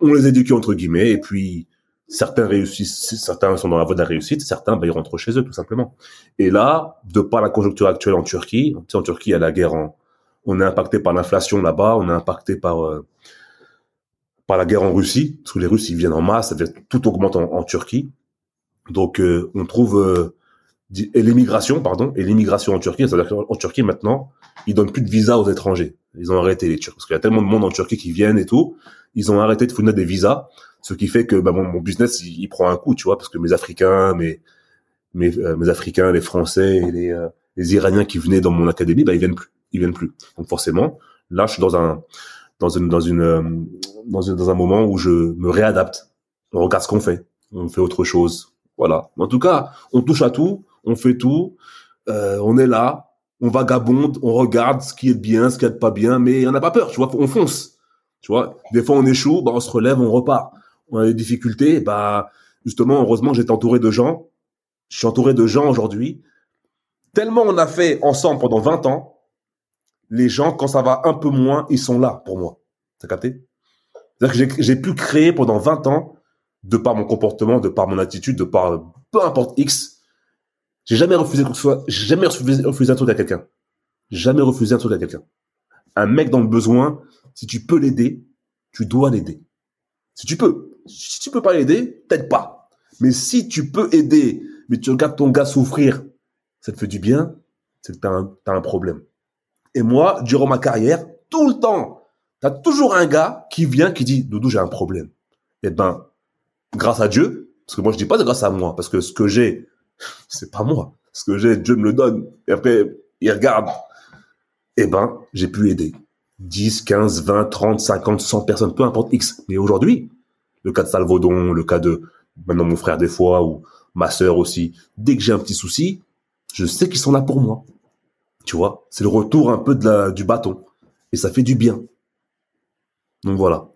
on les éduquait entre guillemets, et puis certains réussissent, certains sont dans la voie de la réussite, certains bah, ils rentrent chez eux tout simplement. Et là, de par la conjoncture actuelle en Turquie, en Turquie il y a la guerre en, on est impacté par l'inflation là-bas, on est impacté par euh, par la guerre en Russie, parce que les Russes ils viennent en masse, tout augmente en, Turquie. Donc euh, on trouve euh, et l'immigration, pardon, et l'immigration en Turquie, c'est-à-dire qu'en Turquie maintenant, ils donnent plus de visa aux étrangers. Ils ont arrêté les Turcs parce qu'il y a tellement de monde en Turquie qui viennent et tout, ils ont arrêté de fournir des visas, ce qui fait que bah, mon, business il, il prend un coup, tu vois, parce que mes Africains, mes mes, euh, mes Africains, les Français et les euh, les Iraniens qui venaient dans mon académie, bah ils viennent plus, ils viennent plus. Donc forcément, là je suis dans un dans une dans une euh, dans, une- dans un moment où je me réadapte. On regarde ce qu'on fait, on fait autre chose. Voilà. En tout cas, on touche à tout, on fait tout, euh, on est là, on vagabonde, on regarde ce qui est bien, ce qui est pas bien, mais on n'a pas peur, tu vois, on fonce. Tu vois, des fois on échoue, bah on se relève, on repart. On a des difficultés, bah justement, heureusement, j'étais entouré de gens. Je suis entouré de gens aujourd'hui. Tellement on a fait ensemble pendant 20 ans, les gens, quand ça va un peu moins, ils sont là pour moi. T'as capté? C'est-à-dire que j'ai- pu créer pendant 20 ans, de par mon comportement, de par mon attitude, de par peu importe X, j'ai jamais refusé que ce soit, jamais refusé, refusé un truc à quelqu'un. Jamais refusé un truc à quelqu'un. Un mec dans le besoin, si tu peux l'aider, tu dois l'aider. Si tu peux. Si tu peux pas l'aider, t'aides pas. Mais si tu peux aider, mais tu regardes ton gars souffrir, ça te fait du bien, c'est que t'as un, t'as un problème. Et moi, durant ma carrière, tout le temps, t'as toujours un gars qui vient, qui dit, Doudou, j'ai un problème. Eh ben, grâce à Dieu, parce que moi, je dis pas de grâce à moi, parce que ce que j'ai, <laughs> c'est pas moi. Ce que j'ai, Dieu me le donne. Et après, il regarde. Eh ben, j'ai pu aider. 10, 15, 20, 30, 50, 100 personnes, peu importe X. Mais aujourd'hui, le cas de Salvaudon, le cas de maintenant mon frère des fois, ou ma sœur aussi, dès que j'ai un petit souci, je sais qu'ils sont là pour moi. Tu vois, c'est le retour un peu de la, du bâton. Et ça fait du bien. Donc voilà.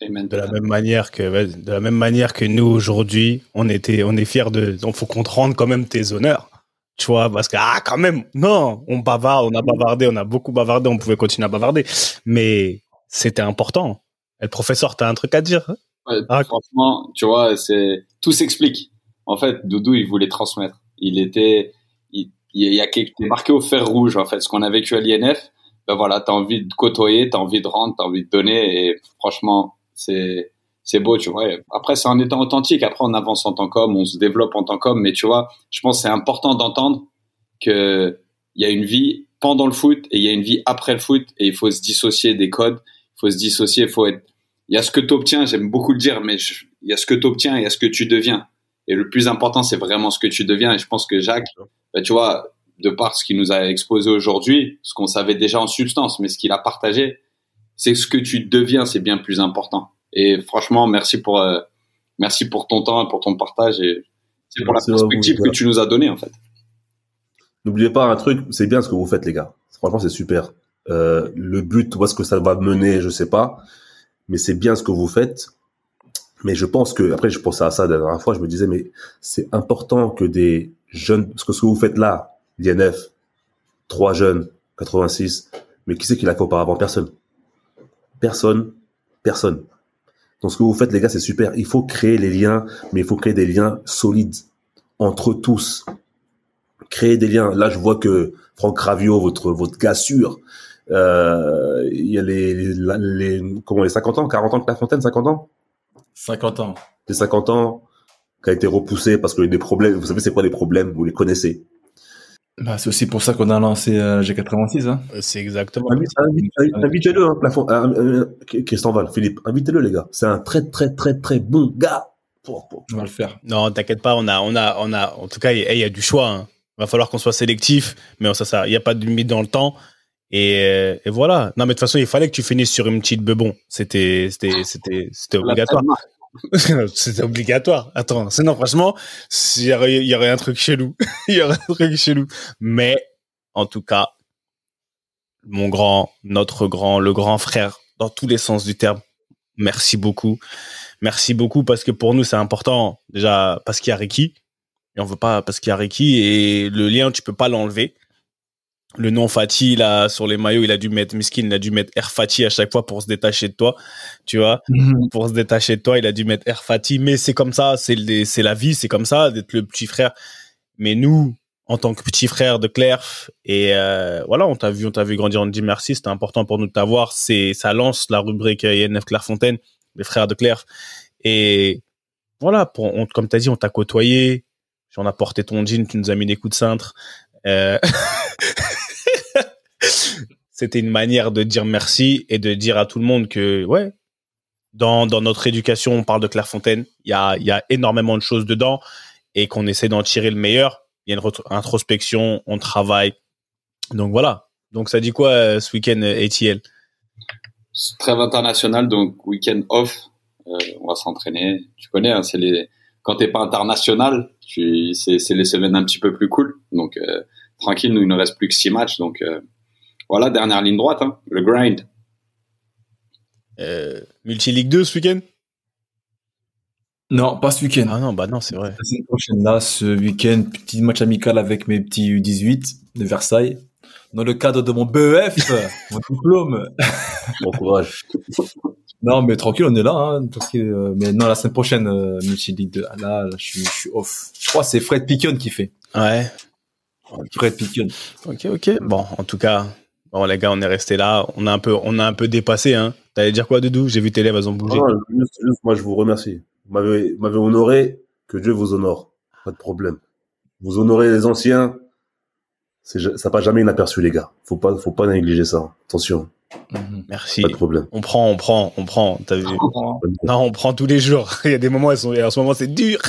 De la même manière que, de la même manière que nous aujourd'hui, on était, on est fiers de, donc faut qu'on te rende quand même tes honneurs. Tu vois, parce que, ah, quand même, non, on bavarde, on a bavardé, on a beaucoup bavardé, on pouvait continuer à bavarder. Mais c'était important. Et le professeur, t'as un truc à dire? Ouais, Ah, franchement, tu vois, c'est tout s'explique. En fait, Doudou, il voulait transmettre. Il était, il, il y a quelque chose marqué au fer rouge en fait. Ce qu'on a vécu à l'INF, ben voilà, t'as envie de côtoyer, t'as envie de rendre, t'as envie de donner, et franchement, c'est c'est beau, tu vois. Après, c'est en étant authentique. Après, on avance en tant qu'homme, on se développe en tant qu'homme, mais tu vois, je pense que c'est important d'entendre que il y a une vie pendant le foot et il y a une vie après le foot, et il faut se dissocier des codes. Il faut se dissocier, il faut être il y a ce que tu obtiens, j'aime beaucoup le dire, mais je- il y a ce que tu obtiens et il y a ce que tu deviens. Et le plus important, c'est vraiment ce que tu deviens. Et je pense que Jacques, bah, tu vois, de par ce qu'il nous a exposé aujourd'hui, ce qu'on savait déjà en substance, mais ce qu'il a partagé, c'est ce que tu deviens, c'est bien plus important. Et franchement, merci pour, euh, merci pour ton temps, pour ton partage et c'est pour la vous, perspective que tu nous as donnée, en fait. N'oubliez pas un truc, c'est bien ce que vous faites, les gars. Franchement, c'est super. Euh, le but, où est-ce que ça va mener, je sais pas. Mais c'est bien ce que vous faites. Mais je pense que, après, je pensais à ça la dernière fois, je me disais, mais c'est important que des jeunes, parce que ce que vous faites là, l'INF, trois jeunes, 86, mais qui c'est qui l'a fait auparavant? Personne. Personne. Personne. Donc ce que vous faites, les gars, c'est super. Il faut créer les liens, mais il faut créer des liens solides entre tous. Créer des liens. Là, je vois que Franck Ravio, votre votre gars sûr, euh, il y a les, les, les- comment les 50 ans, 40 ans de Clairefontaine, 50 ans, 50 ans. les 50 ans, qui a été repoussé parce qu'il y a des problèmes. Vous savez, c'est quoi les problèmes? Vous les connaissez. Bah, c'est aussi pour ça qu'on a lancé euh, G86. Hein. C'est exactement. Invite- invite- Invitez-le, hein, Plafond, euh, euh, Christian Val, Philippe. Invitez-le, les gars. C'est un très très très très bon gars. Pour- pour- On va le faire. Non, t'inquiète pas, on a, on a, on a, en tout cas, il y a- il y, a du choix. Hein. Va falloir qu'on soit sélectif, mais ça, ça, il y a pas de limite dans le temps. Et, euh, et voilà. Non, mais de toute façon, il fallait que tu finisses sur une petite bebon. C'était, c'était, c'était, c'était obligatoire. <laughs> c'était obligatoire. Attends, sinon, franchement, il y aurait, y aurait un truc chelou. <laughs> Il y aurait un truc chelou. Mais, en tout cas, mon grand, notre grand, le grand frère dans tous les sens du terme. Merci beaucoup. Merci beaucoup parce que pour nous, c'est important. Déjà, parce qu'il y a Ricky. Et on veut pas, parce qu'il y a Ricky et le lien, tu peux pas l'enlever. Le nom Fatih, là, sur les maillots, il a dû mettre, Miskin, il a dû mettre Air Fatih à chaque fois pour se détacher de toi. Tu vois? Pour se détacher de toi, il a dû mettre Air Fatih. Mais c'est comme ça, c'est le- c'est la vie, c'est comme ça, d'être le petit frère. Mais nous, en tant que petit frère de Claire, et euh, voilà, on t'a vu, on t'a vu grandir, on te dit merci, c'était important pour nous de t'avoir. C'est, ça lance la rubrique INF Clairefontaine, les frères de Claire. Et voilà, pour, on, comme t'as dit, on t'a côtoyé, on a porté ton jean, tu nous as mis des coups de cintre. Euh, <laughs> C'était une manière de dire merci et de dire à tout le monde que, ouais, dans, dans notre éducation, on parle de Clairefontaine, il y a, y a énormément de choses dedans et qu'on essaie d'en tirer le meilleur. Il y a une introspection, on travaille. Donc voilà. Donc ça dit quoi euh, ce week-end euh, ATL Trêve international, donc week-end off. Euh, on va s'entraîner. Tu connais, hein, c'est les quand t'es pas international, tu... c'est les semaines un petit peu plus cool. Donc tranquille, nous il ne reste plus que six matchs. Donc voilà, dernière ligne droite, hein, le grind. euh, Multi-Ligue 2 ce week-end? Non, pas ce week-end. Ah non, bah non, c'est vrai. La semaine prochaine, là, ce week-end, petit match amical avec mes petits U18 de Versailles. Dans le cadre de mon BEF, <laughs> mon diplôme. Bon courage. <laughs> Non, mais tranquille, on est là. Hein, tranquille, euh, mais non, la semaine prochaine, euh, Multi-Ligue 2. Là, là, je, suis, je suis off. Je crois que c'est Fred Piquion qui fait. Ouais. Fred Piquion. Ok, ok. Bon, en tout cas, bon les gars, on est resté là. On a un peu, on a un peu dépassé. Hein. T'allais dire quoi, Doudou? J'ai vu tes lèvres, elles ont bougé. Non, juste, juste, moi, je vous remercie. Vous m'avez, honoré, que Dieu vous honore. Pas de problème. Vous honorez les anciens. Ça passe jamais inaperçu, les gars. Faut pas, faut pas négliger ça. Attention. Mhm. Merci. Pas de problème. On prend, on prend, on prend. T'as vu? De problème. Non, on prend tous les jours. <laughs> Il y a des moments, ils sont, en ce moment, c'est dur.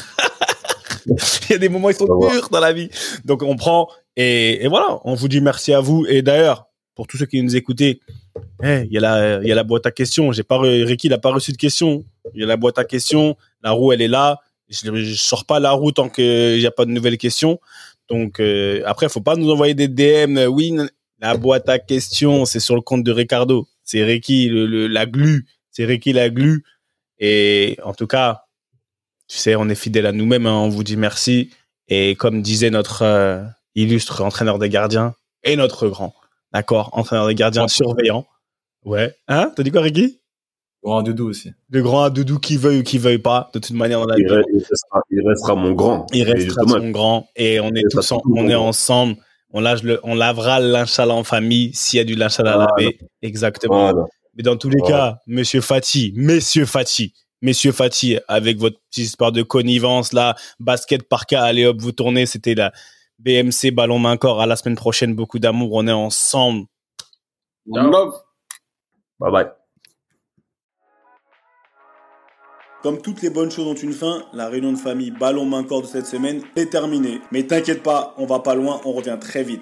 <laughs> Il y a des moments, ils sont durs dans la vie. Donc, on prend. Et, et voilà, on vous dit merci à vous. Et d'ailleurs, pour tous ceux qui nous écoutaient, il y a la, il y a la boîte à questions. J'ai pas, Ricky, il a pas reçu de questions. Il y a la boîte à questions. La roue, elle est là. Je, je sors pas la roue tant qu'il n'y a pas de nouvelles questions. Donc, euh, après, faut pas nous envoyer des DM. euh, Oui, la boîte à questions, c'est sur le compte de Ricardo. C'est Ricky, la glu. C'est Ricky, la glu. Et en tout cas, tu sais, on est fidèle à nous-mêmes. hein. on vous dit merci. Et comme disait notre euh, illustre entraîneur des gardiens et notre grand, d'accord, entraîneur des gardiens Ouais. surveillant. Ouais. Hein? T'as dit quoi, Ricky? Grand Doudou aussi. Le grand doudou qui veuille ou qui veuille pas, de toute manière, dans la Il, il restera, il restera mon grand. il restera son grand. Et on est tous, en- on ensemble. On, lâche le, on lavera le sale en famille s'il y a du linge sale à Voilà. laver. Exactement. Voilà. Mais dans tous les Voilà. cas, Monsieur Fati, Messieurs Fati, Messieurs Fati, avec votre petite histoire de connivence là, basket par cas, allez hop, vous tournez, c'était la BMC ballon main corps. À la semaine prochaine, beaucoup d'amour, on est ensemble. One love. Bye bye. Comme toutes les bonnes choses ont une fin, la réunion de famille ballon main corps de cette semaine est terminée. Mais t'inquiète pas, on va pas loin, on revient très vite.